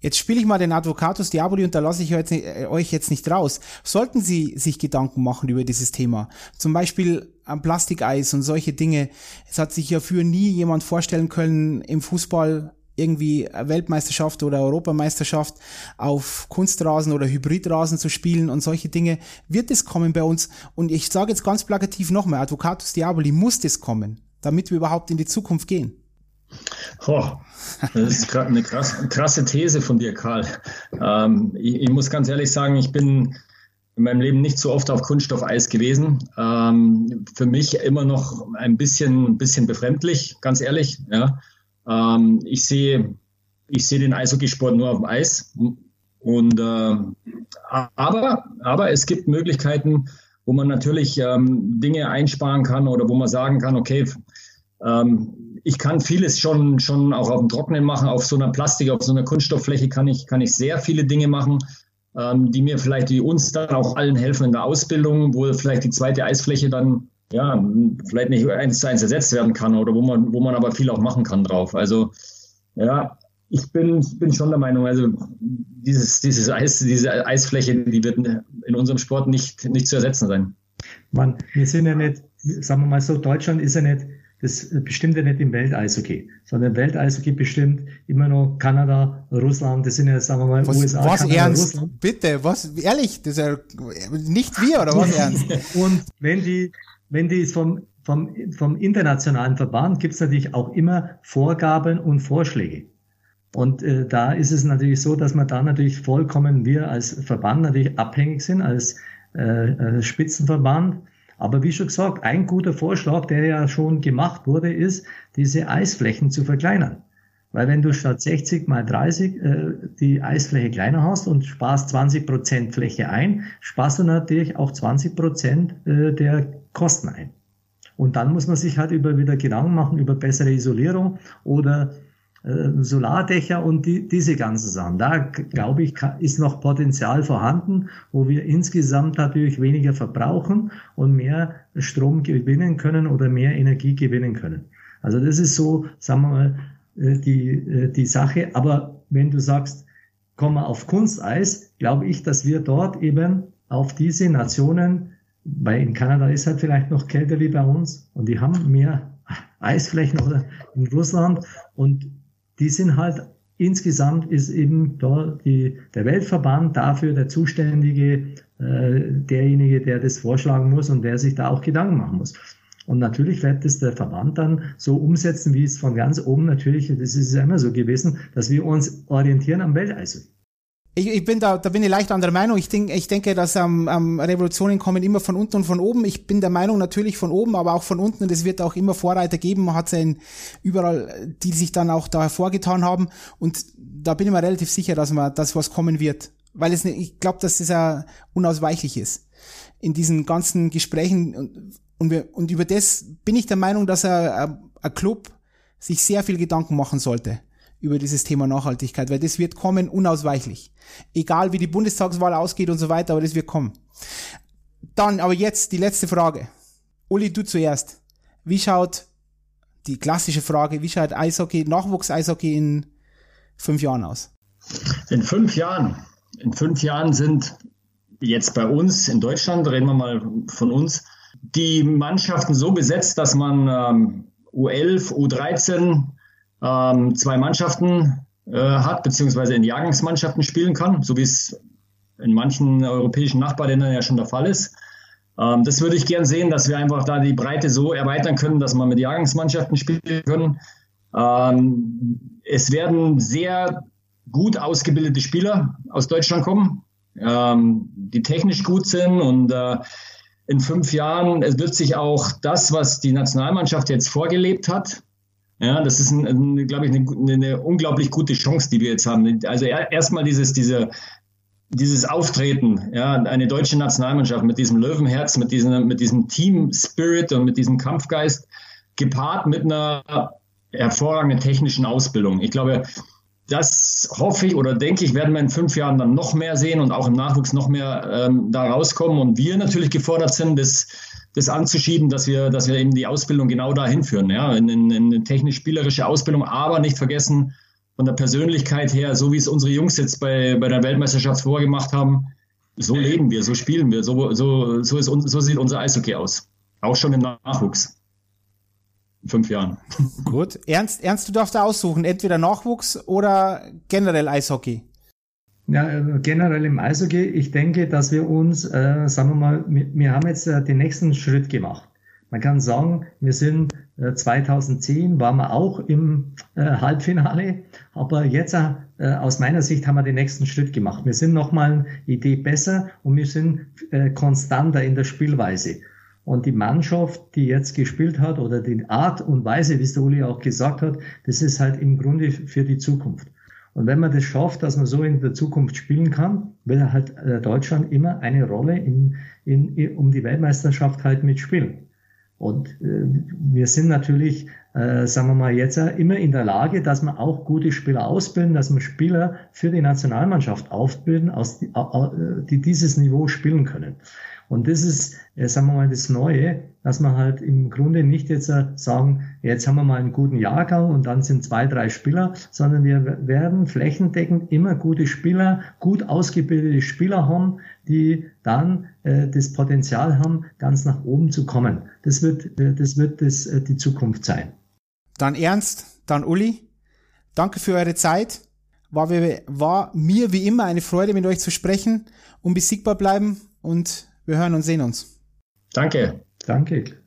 Jetzt spiele ich mal den Advocatus Diaboli und da lasse ich euch, äh, euch jetzt nicht raus. Sollten Sie sich Gedanken machen über dieses Thema, zum Beispiel am Plastikeis und solche Dinge. Es hat sich ja für nie jemand vorstellen können, im Fußball irgendwie Weltmeisterschaft oder Europameisterschaft auf Kunstrasen oder Hybridrasen zu spielen und solche Dinge, wird es kommen bei uns. Und ich sage jetzt ganz plakativ nochmal, Advocatus Diaboli muss das kommen, damit wir überhaupt in die Zukunft gehen. Oh, das ist gerade eine krasse, krasse, These von dir, Karl. Ähm, ich, ich, muss ganz ehrlich sagen, ich bin in meinem Leben nicht so oft auf Kunststoffeis gewesen. Ähm, für mich immer noch ein bisschen, ein bisschen befremdlich, ganz ehrlich. Ja. Ähm, ich sehe ich sehe den Eishockeysport nur auf dem Eis. Und, äh, aber, aber es gibt Möglichkeiten, wo man natürlich ähm, Dinge einsparen kann oder wo man sagen kann, okay, ähm, ich kann vieles schon, schon auch auf dem Trocknen machen. Auf so einer Plastik, auf so einer Kunststofffläche kann ich, kann ich sehr viele Dinge machen, ähm, die mir vielleicht, die uns dann auch allen helfen in der Ausbildung, wo vielleicht die zweite Eisfläche dann ja, vielleicht nicht eins zu eins ersetzt werden kann oder wo man, wo man aber viel auch machen kann drauf. Also ja, ich bin, bin schon der Meinung, also dieses, dieses Eis, diese Eisfläche, die wird in unserem Sport nicht, nicht zu ersetzen sein. Man, wir sind ja nicht, sagen wir mal so, Deutschland ist ja nicht, das bestimmt ja nicht im Welteishockey, sondern Welteishockey bestimmt immer noch Kanada, Russland, das sind ja, sagen wir mal, was, USA, was Kanada, ernst? Russland. Bitte, was, ehrlich, das ist ja nicht wir, oder was <laughs> ernst? Und wenn die, wenn die vom, vom, vom internationalen Verband gibt es natürlich auch immer Vorgaben und Vorschläge. Und äh, da ist es natürlich so, dass man da natürlich vollkommen wir als Verband natürlich abhängig sind, als äh, Spitzenverband. Aber wie schon gesagt, ein guter Vorschlag, der ja schon gemacht wurde, ist, diese Eisflächen zu verkleinern. Weil wenn du statt 60 mal 30 äh, die Eisfläche kleiner hast und sparst 20 Prozent Fläche ein, sparst du natürlich auch 20 Prozent äh, der Kosten ein. Und dann muss man sich halt über wieder Gedanken machen über bessere Isolierung oder Solardächer und die, diese ganzen Sachen. Da glaube ich, ist noch Potenzial vorhanden, wo wir insgesamt natürlich weniger verbrauchen und mehr Strom gewinnen können oder mehr Energie gewinnen können. Also das ist so, sagen wir mal, äh, die, äh, die Sache. Aber wenn du sagst, komm mal auf Kunsteis, glaube ich, dass wir dort eben auf diese Nationen weil in Kanada ist halt vielleicht noch kälter wie bei uns und die haben mehr Eisflächen oder in Russland und die sind halt insgesamt ist eben da die, der Weltverband dafür der Zuständige, äh, derjenige, der das vorschlagen muss und der sich da auch Gedanken machen muss. Und natürlich wird das der Verband dann so umsetzen, wie es von ganz oben natürlich, das ist ja immer so gewesen, dass wir uns orientieren am Welteishockey. Ich, ich bin da, da bin ich leicht anderer Meinung. Ich, denk, ich denke, dass ähm, ähm, Revolutionen kommen immer von unten und von oben. Ich bin der Meinung natürlich von oben, aber auch von unten. Und es wird auch immer Vorreiter geben. Man hat es überall, die sich dann auch da hervorgetan haben. Und da bin ich mir relativ sicher, dass man, dass was kommen wird. Weil es, ich glaube, dass es ja unausweichlich ist. In diesen ganzen Gesprächen und, und, wir, und über das bin ich der Meinung, dass ein, ein Club sich sehr viel Gedanken machen sollte über dieses Thema Nachhaltigkeit, weil das wird kommen unausweichlich. Egal wie die Bundestagswahl ausgeht und so weiter, aber das wird kommen. Dann aber jetzt die letzte Frage. Uli, du zuerst. Wie schaut die klassische Frage, wie schaut Eishockey, Nachwuchs-Eishockey in fünf Jahren aus? In fünf Jahren. In fünf Jahren sind jetzt bei uns in Deutschland, reden wir mal von uns, die Mannschaften so besetzt, dass man ähm, U11, U13, ähm, zwei Mannschaften äh, hat, beziehungsweise in Jahrgangsmannschaften spielen kann, so wie es in manchen europäischen Nachbarländern ja schon der Fall ist. Ähm, das würde ich gern sehen, dass wir einfach da die Breite so erweitern können, dass man mit Jahrgangsmannschaften spielen können. Ähm, es werden sehr gut ausgebildete Spieler aus Deutschland kommen, ähm, die technisch gut sind und äh, in fünf Jahren wird sich auch das, was die Nationalmannschaft jetzt vorgelebt hat, ja, das ist, glaube ich, eine, eine, unglaublich gute Chance, die wir jetzt haben. Also erstmal dieses, diese, dieses Auftreten, ja, eine deutsche Nationalmannschaft mit diesem Löwenherz, mit diesem, mit diesem Team Spirit und mit diesem Kampfgeist, gepaart mit einer hervorragenden technischen Ausbildung. Ich glaube, das hoffe ich oder denke ich, werden wir in fünf Jahren dann noch mehr sehen und auch im Nachwuchs noch mehr ähm, da rauskommen. Und wir natürlich gefordert sind, das das anzuschieben, dass wir, dass wir eben die Ausbildung genau dahin führen, ja, in, in, in eine technisch-spielerische Ausbildung, aber nicht vergessen, von der Persönlichkeit her, so wie es unsere Jungs jetzt bei, bei der Weltmeisterschaft vorgemacht haben, so leben wir, so spielen wir, so, so, so, ist, so sieht unser Eishockey aus. Auch schon im Nachwuchs. In fünf Jahren. Gut. Ernst, Ernst, du darfst da aussuchen, entweder Nachwuchs oder generell Eishockey. Ja, äh, generell im Eishockey, ich denke, dass wir uns, äh, sagen wir mal, wir, wir haben jetzt äh, den nächsten Schritt gemacht. Man kann sagen, wir sind äh, 2010 waren wir auch im äh, Halbfinale, aber jetzt äh, aus meiner Sicht haben wir den nächsten Schritt gemacht. Wir sind nochmal eine Idee besser und wir sind äh, konstanter in der Spielweise. Und die Mannschaft, die jetzt gespielt hat oder die Art und Weise, wie es der Uli auch gesagt hat, das ist halt im Grunde für die Zukunft. Und wenn man das schafft, dass man so in der Zukunft spielen kann, will halt äh, Deutschland immer eine Rolle in, in, um die Weltmeisterschaft halt mitspielen. Und äh, wir sind natürlich, äh, sagen wir mal, jetzt immer in der Lage, dass wir auch gute Spieler ausbilden, dass wir Spieler für die Nationalmannschaft aufbilden, aus, die, die dieses Niveau spielen können. Und das ist, äh, sagen wir mal, das Neue, dass man halt im Grunde nicht jetzt äh, sagen, jetzt haben wir mal einen guten Jahrgang und dann sind zwei, drei Spieler, sondern wir werden flächendeckend immer gute Spieler, gut ausgebildete Spieler haben, die dann äh, das Potenzial haben, ganz nach oben zu kommen. Das wird, äh, das wird das, äh, die Zukunft sein. Dann Ernst, dann Uli. Danke für eure Zeit. War, war mir wie immer eine Freude, mit euch zu sprechen. Unbesiegbar bleiben und wir hören und sehen uns. Danke. Danke.